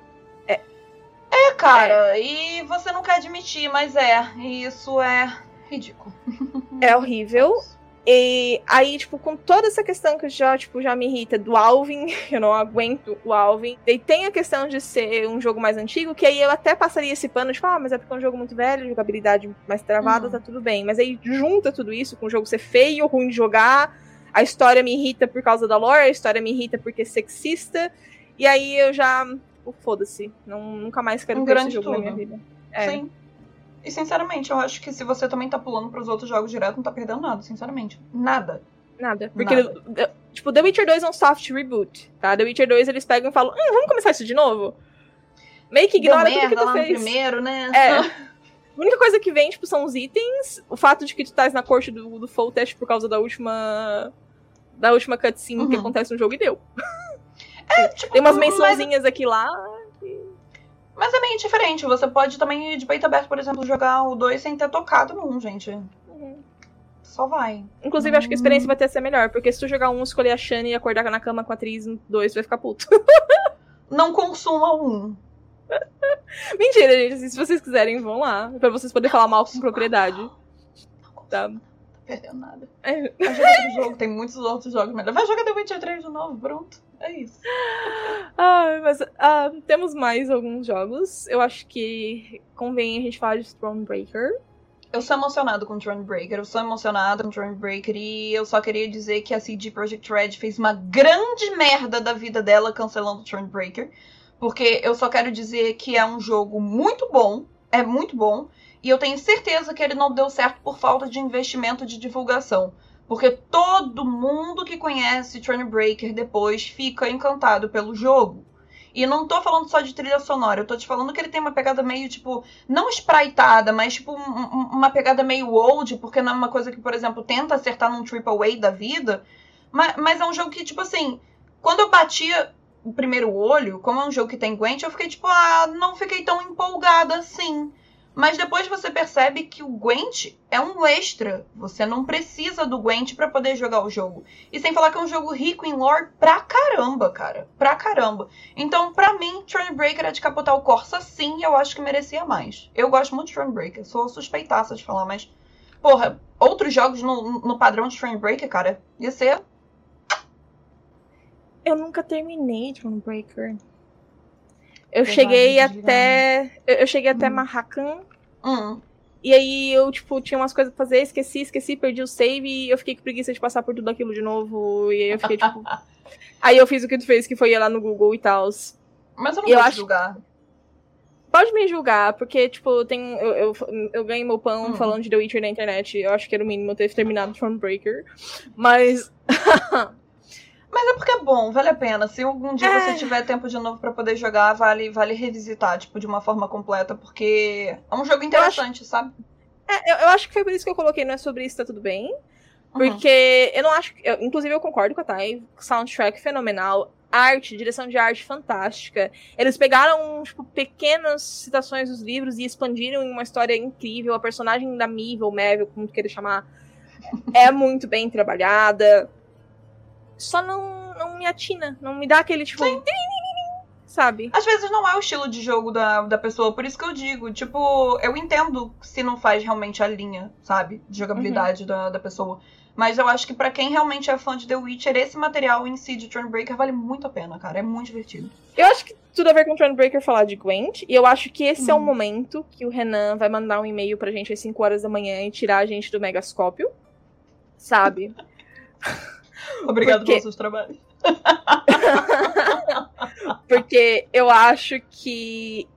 É, cara, e você não quer admitir, mas é. E isso é ridículo. É horrível. E aí, tipo, com toda essa questão que já, tipo, já me irrita do Alvin, eu não aguento o Alvin. E tem a questão de ser um jogo mais antigo, que aí eu até passaria esse pano, tipo, ah, mas é porque é um jogo muito velho, jogabilidade mais travada, Uhum. tá tudo bem. Mas aí junta tudo isso com o jogo ser feio, ruim de jogar. A história me irrita por causa da lore, a história me irrita porque é sexista. E aí eu já. Oh, Foda-se. Nunca mais quero Um ver esse jogo na tudo. minha vida. É. Sim. E sinceramente, eu acho que se você também tá pulando pros outros jogos direto, não tá perdendo nada, sinceramente. Nada. Nada. Porque, Nada. the- tipo, The Witcher 2 é um soft reboot, tá? The Witcher 2 eles pegam e falam, hum, vamos começar isso de novo? Meio que Deu ignora tudo que tu lá no fez. primeiro, né? É. A única coisa que vem, tipo, são os itens. O fato de que tu estás na corte do, do Full Test por causa da última. Da última cutscene que Uhum. acontece no jogo e deu. Tipo, Tem umas mas- mençãozinhas aqui lá. Mas é meio diferente. Você pode também, de peito aberto, por exemplo, jogar o 2 sem ter tocado no 1, gente. Uhum. Só vai. Inclusive, acho que a experiência vai ter ser melhor, porque se tu jogar um, escolher a Shani e acordar na cama com a atriz no 2, vai ficar puto. Não consuma um. Mentira, gente. Se vocês quiserem, vão lá. Pra vocês poderem falar mal com propriedade. Tá. Não tá perdendo nada. É. Vai outro jogo, tem muitos outros jogos melhores. Vai jogar The Witcher 3 de novo, pronto. É isso. Ah, mas ah, temos mais alguns jogos. Eu acho que convém a gente falar de Thronebreaker. Eu sou emocionado com Thronebreaker, eu sou emocionada com Thronebreaker e eu só queria dizer que a CD Projekt Red fez uma grande merda da vida dela cancelando Thronebreaker, porque eu só quero dizer que é um jogo muito bom, é muito bom, e eu tenho certeza que ele não deu certo por falta de investimento de divulgação. Porque todo mundo que conhece Thronebreaker depois fica encantado pelo jogo. E não tô falando só de trilha sonora, eu tô te falando que ele tem uma pegada meio, tipo, não spraitada, mas tipo um- uma pegada meio old, porque não é uma coisa que, por exemplo, tenta acertar num triple A da vida. Mas, mas é um jogo que, tipo assim, quando eu batia o primeiro olho, como é um jogo que tem Gwent, eu fiquei tipo, ah, não fiquei tão empolgada assim. Mas depois você percebe que o Gwent é um extra. Você não precisa do Gwent pra poder jogar o jogo. E sem falar que é um jogo rico em lore pra caramba, cara. Pra caramba. Então, pra mim, Thronebreaker é de capotar o Corsa, sim, eu acho que merecia mais. Eu gosto muito de Thronebreaker, sou suspeitaça de falar, mas. Porra, outros jogos no, no padrão de Thronebreaker, cara, ia ser. Eu nunca terminei Thronebreaker. Eu cheguei até. Eu eu cheguei até Hum. Marracan. Hum, E aí eu, tipo, tinha umas coisas pra fazer, esqueci, esqueci, perdi o save e eu fiquei com preguiça de passar por tudo aquilo de novo. E aí eu fiquei, tipo. aí eu fiz o que tu fez, que foi ir lá no Google e tal. mas eu não Eu vou te acho- julgar. Pode me julgar, porque, tipo, tem, eu, eu, eu ganhei meu pão Hum. falando de The Witcher na internet. Eu acho que era o mínimo eu ter terminado Thronebreaker. Mas. Mas é porque é bom, vale a pena. Se algum dia É. você tiver tempo de novo pra poder jogar, vale, vale revisitar, tipo, de uma forma completa, porque é um jogo interessante, sabe? É, eu, eu acho que foi por isso que eu coloquei, não é sobre isso, tá tudo bem. Uhum. Porque eu não acho. eu- inclusive, eu concordo com a Thay. Soundtrack fenomenal. Arte, direção de arte fantástica. Eles pegaram, tipo, pequenas citações dos livros e expandiram em uma história incrível. A personagem da Mive, ou Mevel, como tu queira chamar, é muito bem trabalhada. Só não, não me atina. Não me dá aquele, tipo. Sabe? Às vezes não é o estilo de jogo da, da pessoa, por isso que eu digo, tipo, eu entendo se não faz realmente a linha, sabe? De jogabilidade da, da pessoa. Mas eu acho que pra quem realmente é fã de The Witcher, esse material em si de Thronebreaker vale muito a pena, cara. É muito divertido. Eu acho que tudo a ver com Thronebreaker falar de Gwent. E eu acho que esse é o Hum. momento que o Renan vai mandar um e-mail pra gente às 5 horas da manhã e tirar a gente do Megascópio. Sabe? Obrigado Porque- pelos seus trabalhos. Porque eu acho que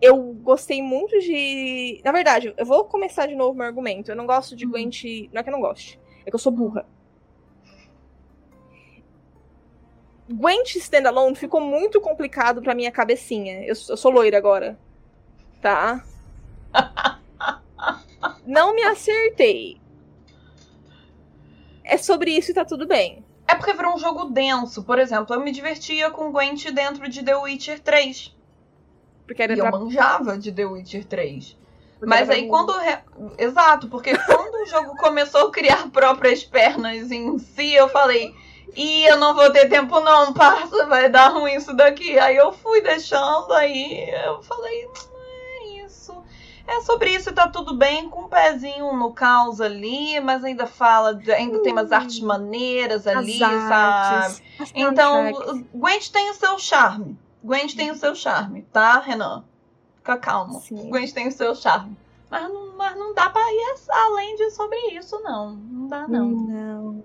eu gostei muito de. Na verdade, eu vou começar de novo meu argumento. Eu não gosto de. Gwent. Não é que eu não goste, é que eu sou burra. Gwent Standalone ficou muito complicado pra minha cabecinha. Eu, eu sou loira agora. Tá? Não me acertei. É sobre isso e tá tudo bem. É porque virou um jogo denso. Por exemplo, eu me divertia com Gwent dentro de The Witcher 3. Porque era E eu pra- manjava de The Witcher 3. porque Mas aí quando. re- Exato, porque quando o jogo começou a criar próprias pernas em si, eu falei. Ih, eu não vou ter tempo não, parça, vai dar ruim isso daqui. Aí eu fui deixando, aí eu falei. É sobre isso e tá tudo bem, com um pezinho no caos ali, mas ainda fala, de- ainda tem umas artes maneiras ali, sabe? artes, as Então. Gwent tem o seu charme. Gwent tem o seu charme, tá, Renan? Fica calmo. Sim. Gwent tem o seu charme. Mas não, mas não dá pra ir além de sobre isso, não. Não dá, não. Não.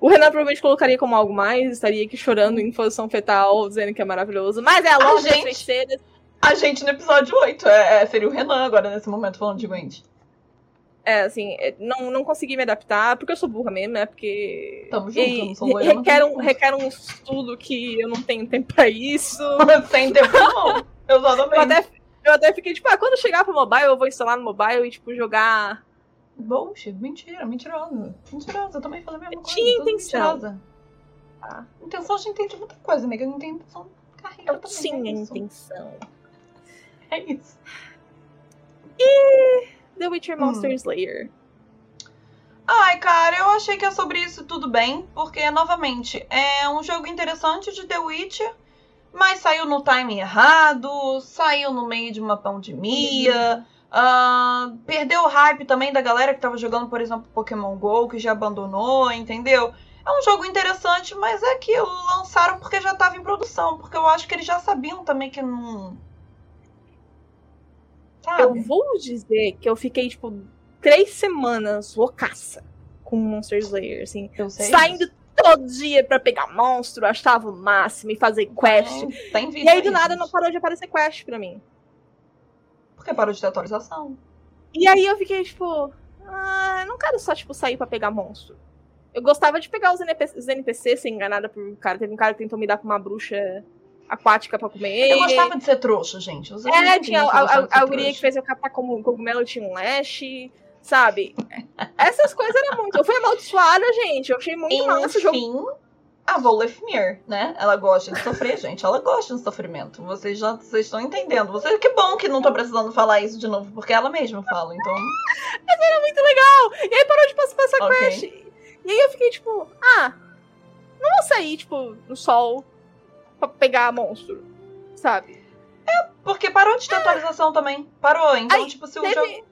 O Renan provavelmente colocaria como algo mais, estaria aqui chorando em posição fetal, dizendo que é maravilhoso. Mas é a loja das gente- feiticeiras. A gente no episódio 8 é, é- seria o Renan agora nesse momento falando de Gwent. É, assim, é, não, não consegui me adaptar, porque eu sou burra mesmo, né? Porque. Tamo junto, e eu não sou loira, requer, um, requer um estudo que eu não tenho tempo pra isso. Sem tempo não. Eu Exatamente. até, eu até fiquei, tipo, ah, quando eu chegar pro mobile, eu vou instalar no mobile e, tipo, jogar. Bullshit, mentira, mentirosa. Mentirosa, eu também falei a mesma coisa. tinha intenção. Mentirosa. Ah. Intenção a gente entende muita coisa, amiga. Não tem intenção de carreira Eu também. tinha é isso. É isso. The Witcher Hum. Monster Slayer. Ai, cara, eu achei que é sobre isso tudo bem, porque, novamente, é um jogo interessante de The Witcher, mas saiu no time errado, saiu no meio de uma pandemia, ah, perdeu o hype também da galera que tava jogando, por exemplo, Pokémon GO, que já abandonou, entendeu? É um jogo interessante, mas é aquilo, lançaram porque já tava em produção, porque eu acho que eles já sabiam também que não... Eu Sabe? vou dizer que eu fiquei, tipo, três semanas loucaça com Monster Slayer, assim. Eu sei Saindo todo dia pra pegar monstro, achava o máximo e fazer quest. Tem, tem vídeo E aí, do nada, gente. não parou de aparecer quest pra mim. Porque parou de ter atualização. E aí eu fiquei, tipo, ah, eu não quero só, tipo, sair pra pegar monstro. Eu gostava de pegar os, NPC, os NPC, ser enganada por um cara. Teve um cara que tentou me dar pra uma bruxa aquática pra comer. Eu gostava de ser trouxa, gente. Eu É, tinha a, guria que fez eu capar como cogumelo tinha um lash, sabe? Essas coisas eram muito. Eu fui amaldiçoada, gente. Eu achei muito massa o jogo. Enfim, a Volefmir, né? Ela gosta de sofrer, gente. Ela gosta de sofrimento. Vocês já vocês estão entendendo. Você, que bom que não tô precisando falar isso de novo, porque ela mesma fala. Então, muito legal. E aí parou de passar essa Ok. quest. E aí eu fiquei tipo, ah, não vou sair, tipo, no sol pra pegar monstro, sabe? porque parou de ter atualização também. Parou. Então, Aí, tipo, se o Teve, jogo.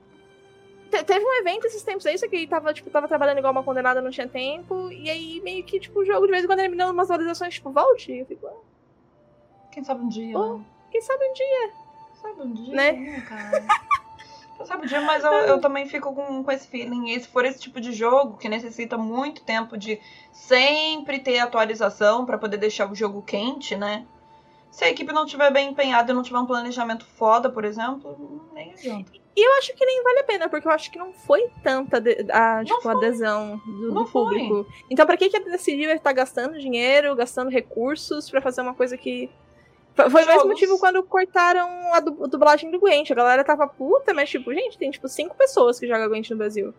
te- teve um evento esses tempos aí, só que tava, tipo, tava trabalhando igual uma condenada, não tinha tempo. E aí meio que, tipo, o jogo de vez em quando ele me dando umas atualizações, tipo, volte. Eu fico, ah, Quem sabe um dia, Oh. né? quem sabe um dia. Sabe um dia, Né? né, cara? Sabe mas eu, eu também fico com, com esse feeling. E se for esse tipo de jogo que necessita muito tempo de sempre ter atualização pra poder deixar o jogo quente, né? Se a equipe não tiver bem empenhada e não tiver um planejamento foda, por exemplo, nem adianta. E eu acho que nem vale a pena, porque eu acho que não foi tanta a, tipo, adesão do, do público. Então, pra que que decidiu estar gastando dinheiro, gastando recursos pra fazer uma coisa que. Foi o mesmo motivo quando cortaram a, du- a dublagem do Gwent. A galera tava puta, mas, tipo, gente, tem tipo cinco pessoas que jogam Gwent no Brasil.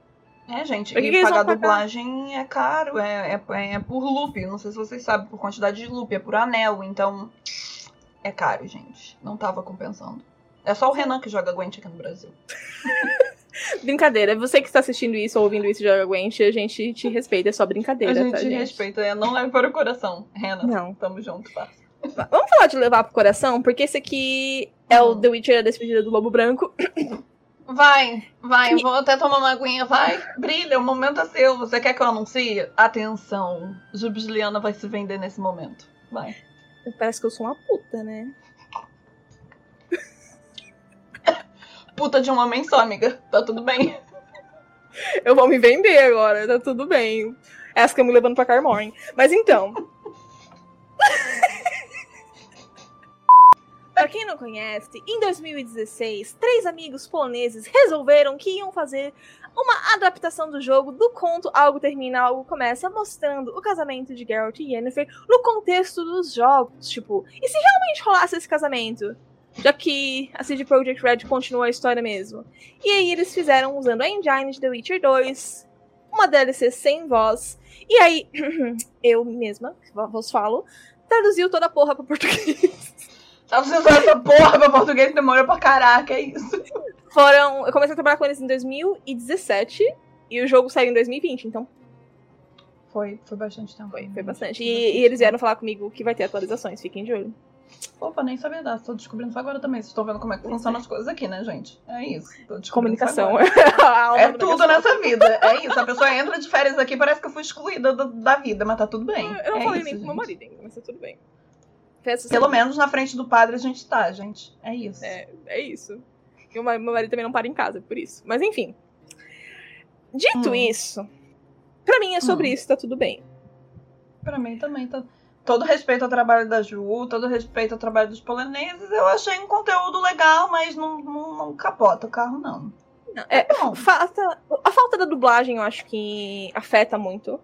É, gente, que e que pagar dublagem é caro, é, é, é por loop. Não sei se vocês sabem, por quantidade de loop, é por anel, então é caro, gente. Não tava compensando. É só o Renan que joga Gwent aqui no Brasil. Brincadeira. Você que está assistindo isso ou ouvindo isso e joga Gwent, a gente te respeita. É só brincadeira, a gente tá, gente? respeita, é, não leve para o coração. Renan, Não. tamo junto, parça. Vamos falar de levar pro coração, porque esse aqui é o Hum. The Witcher, a despedida do Lobo Branco. Vai, vai, eu vou até tomar uma aguinha, vai. Brilha, o momento é seu. Você quer que eu anuncie? Atenção, Jubiliana vai se vender nesse momento. Vai. Parece que eu sou uma puta, né? Puta de um homem só, amiga. Tá tudo bem. Eu vou me vender agora, tá tudo bem. Essa que eu me levando pra Carmorn. Mas então. Quem não conhece, em 2016, três amigos poloneses resolveram que iam fazer uma adaptação do jogo do conto Algo Termina, Algo Começa, mostrando o casamento de Geralt e Yennefer no contexto dos jogos. Tipo, e se realmente rolasse esse casamento? Já que a CD Projekt Red continua a história mesmo. E aí eles fizeram usando a engine de The Witcher 2, uma DLC sem voz. E aí, eu mesma, vos falo, traduziu toda a porra pra português. Tá usando essa porra pra português demora pra caraca, é isso. Foram. Eu comecei a trabalhar com eles em 2017 e o jogo saiu em 2020, então Foi, foi bastante tempo. foi, foi bastante. E, e eles vieram falar comigo que vai ter atualizações, fiquem de olho. Opa, nem sabia dar. Tô descobrindo isso agora também. Vocês estão vendo como é que funcionam as coisas aqui, né, gente? É isso. Comunicação. É do tudo nessa vida. É isso. A pessoa entra de férias aqui parece que eu fui excluída do- da vida, mas tá tudo bem. Eu não é falei isso, nem com meu gente. marido ainda, mas tá tudo bem. Peço Pelo sempre- menos na frente do padre a gente tá, gente. É isso. É, é isso. E o meu marido também não para em casa, por isso. Mas enfim. Dito Hum. isso, pra mim é sobre Hum. isso, tá tudo bem. Pra mim também tá. Todo respeito ao trabalho da Ju, todo respeito ao trabalho dos poloneses, eu achei um conteúdo legal, mas não, não, não capota o carro, não. É, bom. falta, a falta da dublagem eu acho que afeta muito.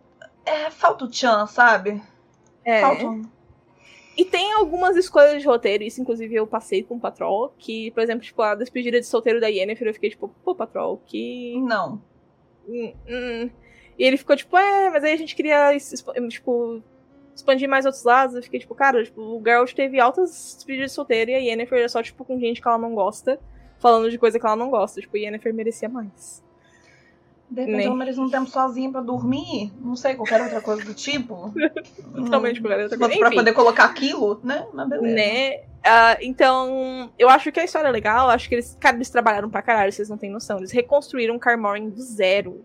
É, falta o tchan, sabe? É. Falta um. E tem algumas escolhas de roteiro, isso inclusive eu passei com o Patrol, que, por exemplo, tipo, a despedida de solteiro da Yennefer, eu fiquei tipo, pô, Patrol, que... Não. Hum, hum. E ele ficou tipo, é, mas aí a gente queria, tipo, expandir mais outros lados. Eu fiquei tipo, cara, tipo, o Geralt teve altas despedidas de solteiro e a Yennefer é só, tipo, com gente que ela não gosta, falando de coisa que ela não gosta. Tipo, Yennefer merecia mais. De repente ela merece um tempo sozinha pra dormir. Não sei, qualquer outra coisa do tipo. Totalmente qualquer outra coisa. pra Enfim. poder colocar aquilo, né? Mas beleza. Né? Ah, então, eu acho que a história é legal. Acho que eles, cara, eles trabalharam pra caralho, vocês não têm noção. Eles reconstruíram Carmorin do zero.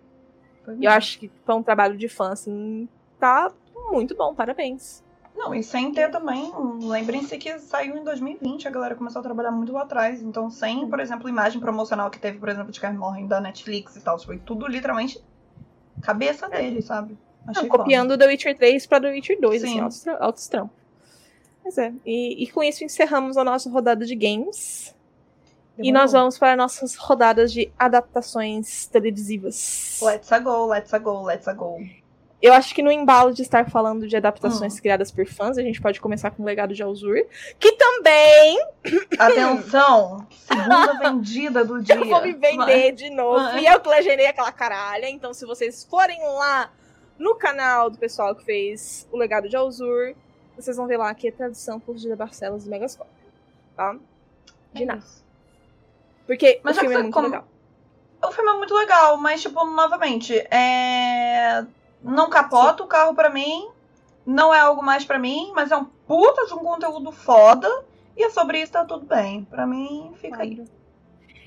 Foi E eu acho que foi um trabalho de fã, assim, tá muito bom, parabéns. Não, e sem ter também. Lembrem-se que saiu em 2020, a galera começou a trabalhar muito lá atrás. Então, sem, por exemplo, imagem promocional que teve, por exemplo, de Carmorren da Netflix e tal. Foi tudo literalmente cabeça dele, sabe? Achei Não, copiando The Witcher 3 pra The Witcher 2, Sim. assim, altos, tra- altos trampos. Mas é, e, e com isso encerramos a nossa rodada de games. foda. E nós vamos para nossas rodadas de adaptações televisivas. Let's a go, let's a go, let's a go. Eu acho que no embalo de estar falando de Hum. adaptações criadas por fãs, a gente pode começar com o Legado de Alzur, que também Atenção! Segunda vendida do dia. eu vou me vender de novo. Vai. E eu que legendei aquela caralha. Então, se vocês forem lá no canal do pessoal que fez o Legado de Alzur, vocês vão ver lá que é tradução por Gida Barcelos do Megascope. Tá? De É nada. Porque Mas o filme é muito com- legal. O filme é muito legal, mas, tipo, novamente, é... não capota o carro pra mim, não é algo mais pra mim, mas é um puta de um conteúdo foda, e é sobre isso tá tudo bem. Pra mim, fica aí.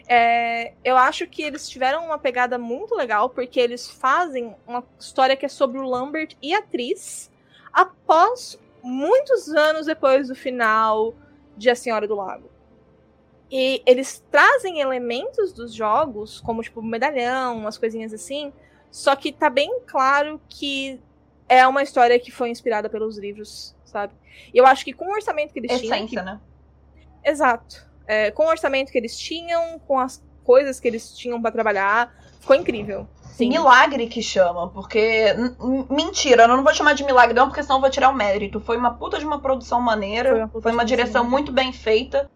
É, eu acho que eles tiveram uma pegada muito legal, porque eles fazem uma história que é sobre o Lambert e a atriz após muitos anos depois do final de A Senhora do Lago. E eles trazem elementos dos jogos, como tipo medalhão, umas coisinhas assim, só que tá bem claro que é uma história que foi inspirada pelos livros, sabe? E eu acho que com o orçamento que eles tinham, que Essência, né? Exato. É, com o orçamento que eles tinham, com as coisas que eles tinham pra trabalhar, ficou incrível. Sim. Milagre que chama, porque. Mentira, eu não vou chamar de milagre, não, porque senão eu vou tirar o mérito. Foi uma puta de uma produção maneira, Foi foi uma de uma direção muito bem feita.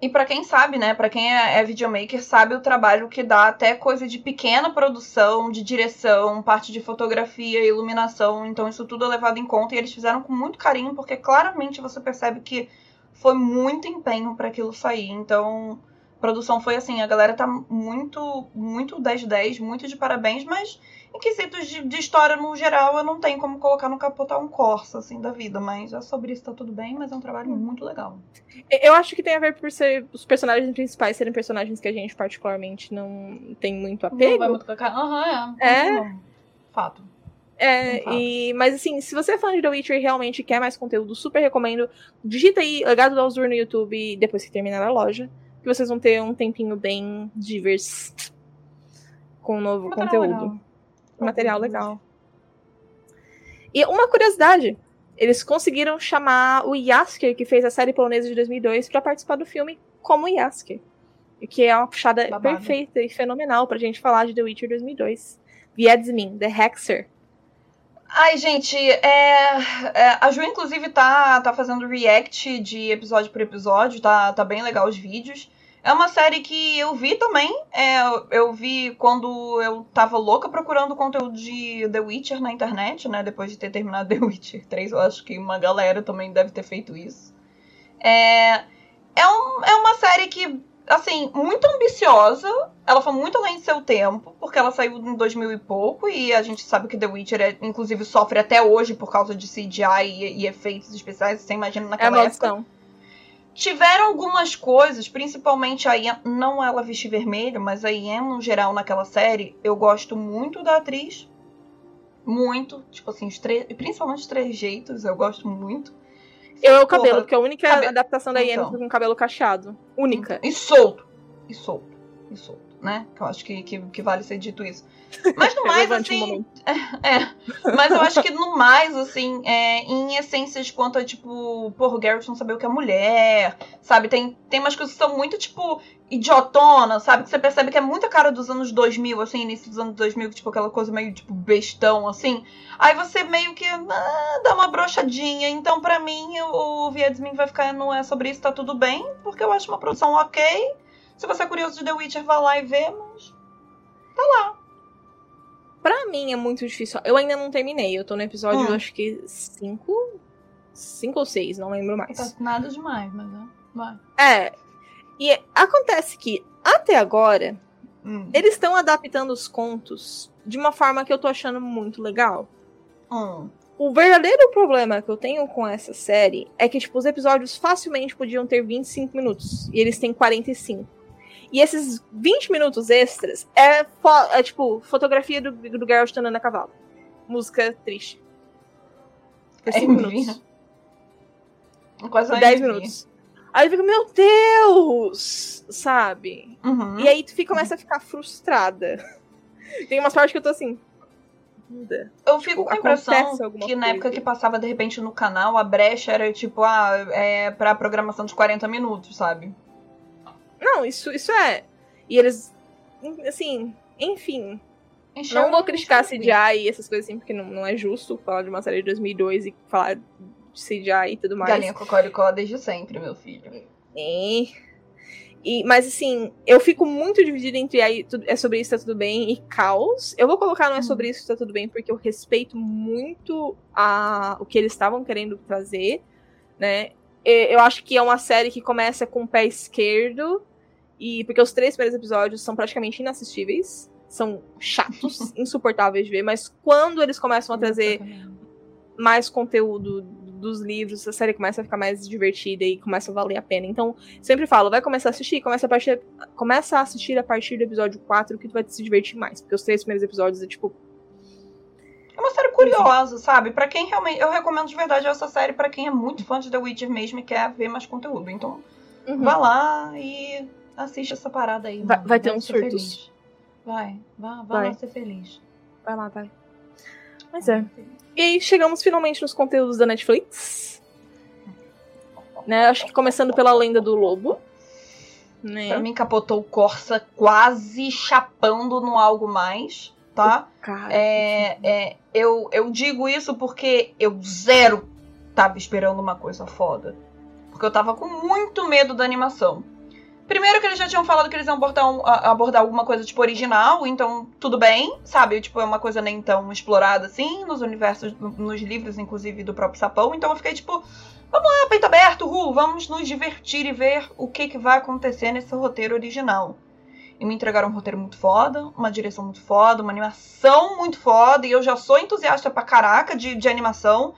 E pra quem sabe, né? Pra quem é, é videomaker, sabe o trabalho que dá até coisa de pequena produção, de direção, parte de fotografia, iluminação. Então isso tudo é levado em conta e eles fizeram com muito carinho, porque claramente você percebe que foi muito empenho pra aquilo sair. Então, produção foi assim, a galera tá muito, muito 10 de 10, muito de parabéns, mas em quesitos de, de história no geral, eu não tenho como colocar no capotar um Corsa, assim, da vida. Mas é sobre isso tá tudo bem, mas é um trabalho muito legal. Eu acho que tem a ver por ser os personagens principais serem personagens que a gente particularmente não tem muito apego. Não vai muito cara. Aham, é. É? Não. Fato. É, e, mas assim, se você é fã de The Witcher e realmente quer mais conteúdo, super recomendo. Digita aí Legado do Alzur no YouTube depois que terminar a loja. Que vocês vão ter um tempinho bem divers com um novo Material conteúdo. Legal. Material legal. E uma curiosidade: eles conseguiram chamar o Yasker, que fez a série polonesa de 2002, pra participar do filme como Yasker. O que é uma puxada Babado. perfeita e fenomenal pra gente falar de The Witcher 2002. Wiedźmin, The Hexer. Ai, gente, é, é, a Ju, inclusive, tá, tá fazendo react de episódio por episódio, tá, tá bem legal os vídeos. É uma série que eu vi também. é, eu vi quando eu tava louca procurando conteúdo de The Witcher na internet, né? Depois de ter terminado The Witcher 3, eu acho que uma galera também deve ter feito isso. É, é, um, é uma série que, assim, muito ambiciosa. Ela foi muito além de seu tempo, porque ela saiu em 2000 e pouco, e a gente sabe que The Witcher, é, inclusive, sofre até hoje por causa de CGI e, e efeitos especiais. Você imagina É naquela época. maldição. Tiveram algumas coisas, principalmente a Ian, não ela vestir vermelho, mas a Ian no geral naquela série, eu gosto muito da atriz. Muito. Tipo assim, os tre- principalmente os trejeitos, eu gosto muito. Eu é o cabelo, Porra, porque a única adaptação da Yennefer Então. foi com cabelo cacheado. Única. E solto. E solto. E solto. Né? Que eu acho que, que, que vale ser dito isso. Mas no mais, Relevante um assim. momento. É, mas eu acho que no mais, assim, é, em essências quanto a, tipo, porra, o Garrett não saber o que é mulher, sabe? Tem, tem umas coisas que são muito, tipo, idiotona, sabe? Que você percebe que é muita cara dos anos 2000, assim, início dos anos 2000, tipo, aquela coisa meio, tipo, bestão, assim. Aí você meio que ah, dá uma brochadinha. Então, pra mim, o Viedsmin vai ficar no É Sobre Isso, tá tudo bem, porque eu acho uma produção ok. Se você é curioso de The Witcher, vá lá e vê, mas... Pra mim é muito difícil. Eu ainda não terminei. Eu tô no episódio, Hum. acho que 5. 5 ou 6, não lembro mais. Tá nada demais, mas... é, Vai. É. E acontece que, até agora, Hum. eles estão adaptando os contos de uma forma que eu tô achando muito legal. Hum. O verdadeiro problema que eu tenho com essa série é que, tipo, os episódios facilmente podiam ter 25 minutos. E eles têm 45. E esses 20 minutos extras é, é tipo, fotografia do, do Geralt andando a cavalo. Música triste. Por 5 MV, minutos. Quase Por uma 10 MV. minutos. Aí eu fico, meu Deus! Sabe? Uhum. E aí tu fica- começa a ficar frustrada. Tem umas partes que eu tô assim. Muda. Eu fico Tipo, com a impressão que na coisa. época que passava de repente no canal, a brecha era tipo, ah, é pra programação de 40 minutos, sabe? Não, isso, isso é. E eles. Assim, enfim. Não vou um criticar. CGI e essas coisas assim, porque não, não é justo falar de uma série de 2002 e falar de CGI e tudo mais. Galinha cocoricó desde sempre, meu filho. É. E, mas assim, eu fico muito dividida entre aí, é sobre isso, tá tudo bem, e caos. Eu vou colocar não é sobre isso, tá tudo bem, porque eu respeito muito a, o que eles estavam querendo trazer, né? E Eu acho que é uma série que começa com o pé esquerdo, e porque os três primeiros episódios são praticamente inassistíveis, são chatos, insuportáveis de ver, mas quando eles começam a trazer mais conteúdo dos livros, a série começa a ficar mais divertida e começa a valer a pena. Então, sempre falo, vai começar a assistir, começa a, partir, começa a assistir a partir do episódio 4 que tu vai se divertir mais. Porque os três primeiros episódios é tipo. É uma série curiosa, sabe? Pra quem realmente. Eu recomendo de verdade essa série pra quem é muito fã de The Witcher mesmo e quer ver mais conteúdo. Então, uhum. vá lá e assiste essa parada aí. Vai- vai ter uns ser surtos. feliz. Vai, vá, vá Vai. lá ser feliz. Vai lá, vai. Mas é. E aí chegamos finalmente nos conteúdos da Netflix. Né? Acho que começando pela lenda do lobo. Né? Pra mim, capotou o Corsa quase chapando no algo mais, tá? Cara, É, é, eu, eu digo isso porque eu zero tava esperando uma coisa foda. Porque eu tava com muito medo da animação. Primeiro que eles já tinham falado que eles iam abordar, um- abordar alguma coisa tipo original, então tudo bem, sabe? Tipo, é uma coisa nem tão explorada assim, nos universos, nos livros, inclusive, do próprio Sapão. Então eu fiquei tipo, vamos lá, peito aberto, Ru, vamos nos divertir e ver o que, que vai acontecer nesse roteiro original. E me entregaram um roteiro muito foda, uma direção muito foda, uma animação muito foda, e eu já sou entusiasta pra caraca de, de animação.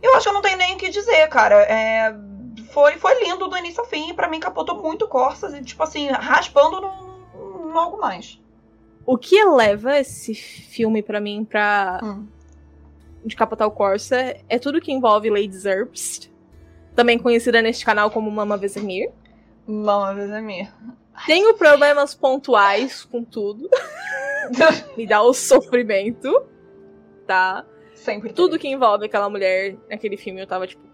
Eu acho que eu não tenho nem o que dizer, cara. É, foi, foi lindo do início ao fim, e pra mim capotou muito Corsas, e tipo assim, raspando no, no algo mais. O que eleva esse filme pra mim pra Hum. de capotar o Corsa é tudo que envolve Lady Zerbst, também conhecida neste canal como Mama Vesemir. Mama Vesemir. Tenho problemas pontuais com tudo, me dá o sofrimento, tá? Sempre Tudo que envolve aquela mulher naquele filme eu tava tipo.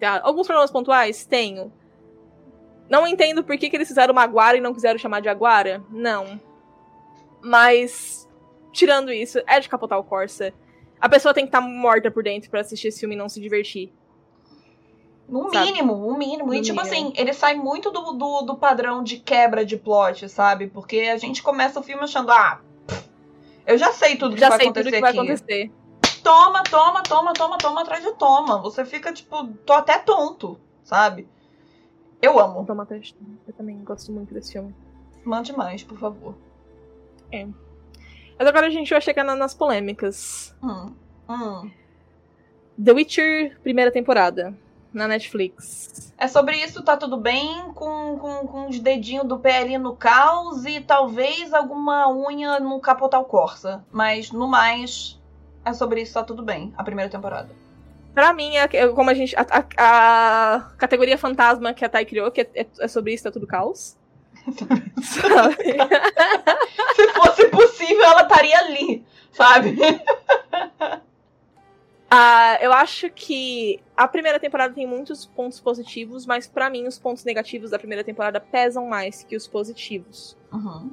Tá, Alguns problemas pontuais? Tenho. Não entendo por que, que eles fizeram uma Aguara e não quiseram chamar de Aguara. Não. Mas, tirando isso, é de capotar o Corsa. A pessoa tem que estar morta por dentro pra assistir esse filme e não se divertir. No Sabe? mínimo, no mínimo. e No tipo mínimo. assim, ele sai muito do, do, do padrão de quebra de plot, sabe? Porque a gente começa o filme achando, ah, eu já sei tudo que Já vai sei acontecer tudo que vai aqui. acontecer. Toma, toma, toma, toma, toma atrás de toma. Você fica, tipo, tô até tonto, sabe? Eu amo. Toma teste. Eu também gosto muito desse filme. Mande mais, por favor. Mas agora a gente vai chegar na- nas polêmicas. Hum. Hum. The Witcher, primeira temporada. Na Netflix. É sobre isso, tá tudo bem, com, com, com os dedinhos do pé ali no caos e talvez alguma unha no capotal Corsa. Mas no mais, é sobre isso, tá tudo bem. A primeira temporada. Pra mim, é é como a gente. A, a- a categoria fantasma que a Thay criou, que é, é- é sobre isso, tá tudo caos. sabe? Se fosse possível, ela estaria ali, sabe? Ah, eu acho que a primeira temporada tem muitos pontos positivos, mas pra mim os pontos negativos da primeira temporada pesam mais que os positivos. Uhum.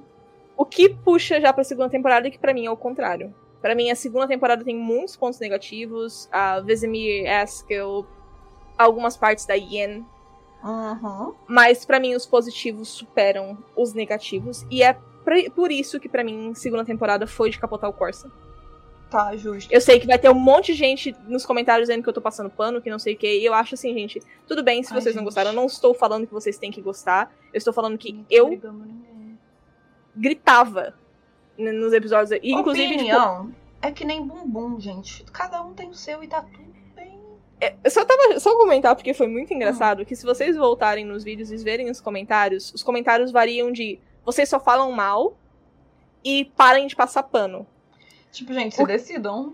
O que puxa já pra segunda temporada, que pra mim é o contrário. Pra mim, a segunda temporada tem muitos pontos negativos. A Vesemir Askel, algumas partes da Yen. Uhum. Mas pra mim, os positivos superam os negativos. E é por isso que pra mim, segunda temporada foi de capotar o Corsa. Tá, justo. Eu sei que vai ter um monte de gente nos comentários dizendo que eu tô passando pano, que não sei o que. E eu acho assim, gente, tudo bem se Ai, vocês não gente. gostaram. Eu não estou falando que vocês têm que gostar. Eu estou falando que Não eu gritava nos episódios. E, inclusive, tipo, Opinião é que nem bumbum, gente. Cada um tem o seu e tá tudo bem. Eu só tava só comentar porque foi muito engraçado que se vocês voltarem nos vídeos e verem os comentários, os comentários variam de vocês só falam mal e parem de passar pano. Tipo, gente, se O- decidam.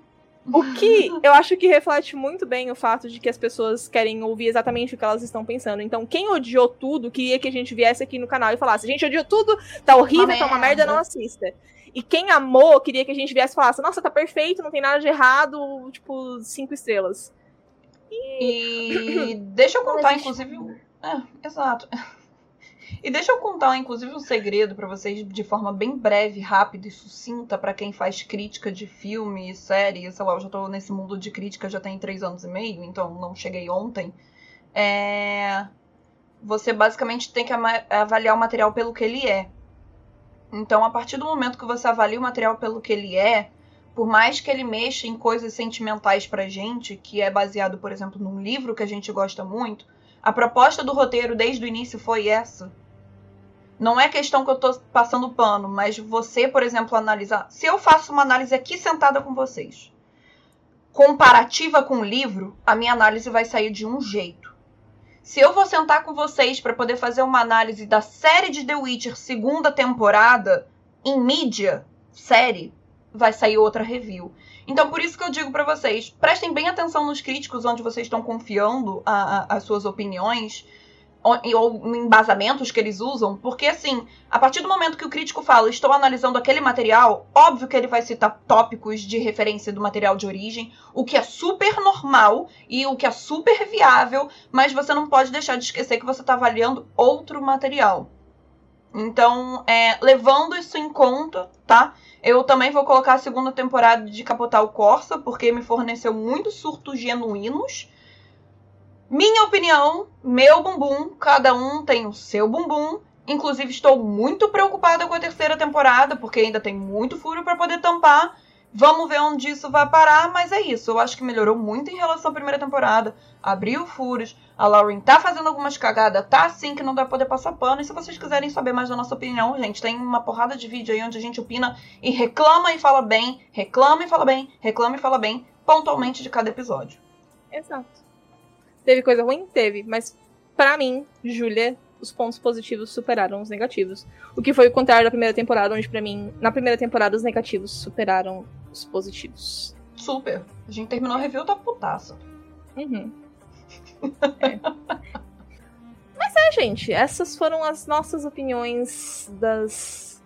O que eu acho que reflete muito bem o fato de que as pessoas querem ouvir exatamente o que elas estão pensando. Então, quem odiou tudo, queria que a gente viesse aqui no canal e falasse: a gente odiou tudo, tá horrível, Uma tá uma merda." não assista. E quem amou, queria que a gente viesse e falasse: nossa, tá perfeito, não tem nada de errado, tipo, cinco estrelas. E deixa eu contar, inclusive. É, exato. E deixa eu contar, inclusive, um segredo pra vocês de forma bem breve, rápida e sucinta pra quem faz crítica de filme, série, sei lá, eu já tô nesse mundo de crítica já tem três anos e meio, então não cheguei ontem. É... Você basicamente tem que avaliar o material pelo que ele é. Então, a partir do momento que você avalia o material pelo que ele é, por mais que ele mexa em coisas sentimentais pra gente, que é baseado, por exemplo, num livro que a gente gosta muito, a proposta do roteiro desde o início foi essa. Não é questão que eu tô passando pano, mas você, por exemplo, analisar. Se eu faço uma análise aqui sentada com vocês, comparativa com o livro, a minha análise vai sair de um jeito. Se eu vou sentar com vocês para poder fazer uma análise da série de The Witcher segunda temporada em mídia, série, vai sair outra review. Então, por isso que eu digo pra vocês, prestem bem atenção nos críticos onde vocês estão confiando a- a- as suas opiniões ou, ou em embasamentos que eles usam, porque assim, a partir do momento que o crítico fala, estou analisando aquele material, óbvio que ele vai citar tópicos de referência do material de origem, o que é super normal e o que é super viável, mas você não pode deixar de esquecer que você está avaliando outro material. Então, é, levando isso em conta, tá? Eu também vou colocar a segunda temporada de Capotar o Corsa, porque me forneceu muitos surtos genuínos. Minha opinião, meu bumbum, cada um tem o seu bumbum. Inclusive, estou muito preocupada com a terceira temporada, porque ainda tem muito furo para poder tampar. Vamos ver onde isso vai parar, mas é isso. Eu acho que melhorou muito em relação à primeira temporada. Abriu furos. A Lauren tá fazendo algumas cagadas, tá assim que não vai poder passar pano. E se vocês quiserem saber mais da nossa opinião, gente, tem uma porrada de vídeo aí onde a gente opina e reclama e fala bem, reclama e fala bem, reclama e fala bem, pontualmente de cada episódio. Exato. Teve coisa ruim? Teve, mas pra mim, Júlia, os pontos positivos superaram os negativos. O que foi o contrário da primeira temporada, onde pra mim, na primeira temporada, os negativos superaram os positivos. Super. A gente terminou a review, tá putaça. Uhum. É. Mas é, gente, essas foram as nossas opiniões das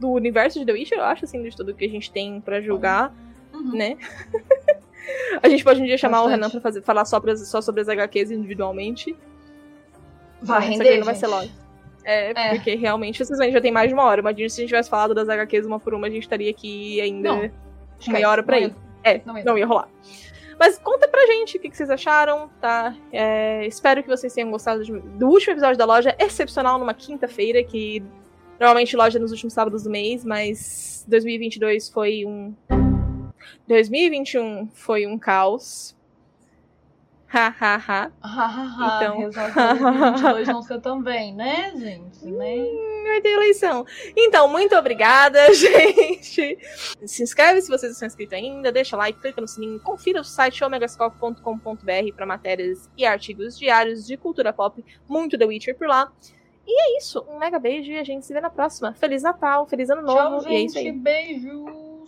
do universo de The Witcher, eu acho, assim, de tudo que a gente tem pra julgar, Uhum. né? a gente pode um dia chamar o Bastante. Renan pra fazer, falar só, pra- só sobre as HQs individualmente. Vai render, não vai ser logo. É, É. porque realmente, vocês veem, já tem mais de uma hora. Imagina se a gente tivesse falado das HQs uma por uma, a gente estaria aqui ainda Não, meia Esquece, hora pra não ir. É, Não ia. não ia rolar. Mas conta pra gente o que, que vocês acharam, tá? É, espero que vocês tenham gostado de- do último episódio da loja, excepcional numa quinta-feira, que normalmente loja é nos últimos sábados do mês, mas 2022 foi um. 2021 foi um caos. Ha, ha, ha. Então... Então- 22 não ser também, né, gente? Né? vai ter eleição. Então, muito obrigada, gente. Se inscreve se vocês não são inscritos ainda, deixa like, clica no sininho, confira o site omegascope.com.br para matérias e artigos diários de cultura pop, muito The Witcher por lá. E é isso, um mega beijo e a gente se vê na próxima. Feliz Natal, feliz ano novo, Tchau, e é isso aí. gente. Beijo.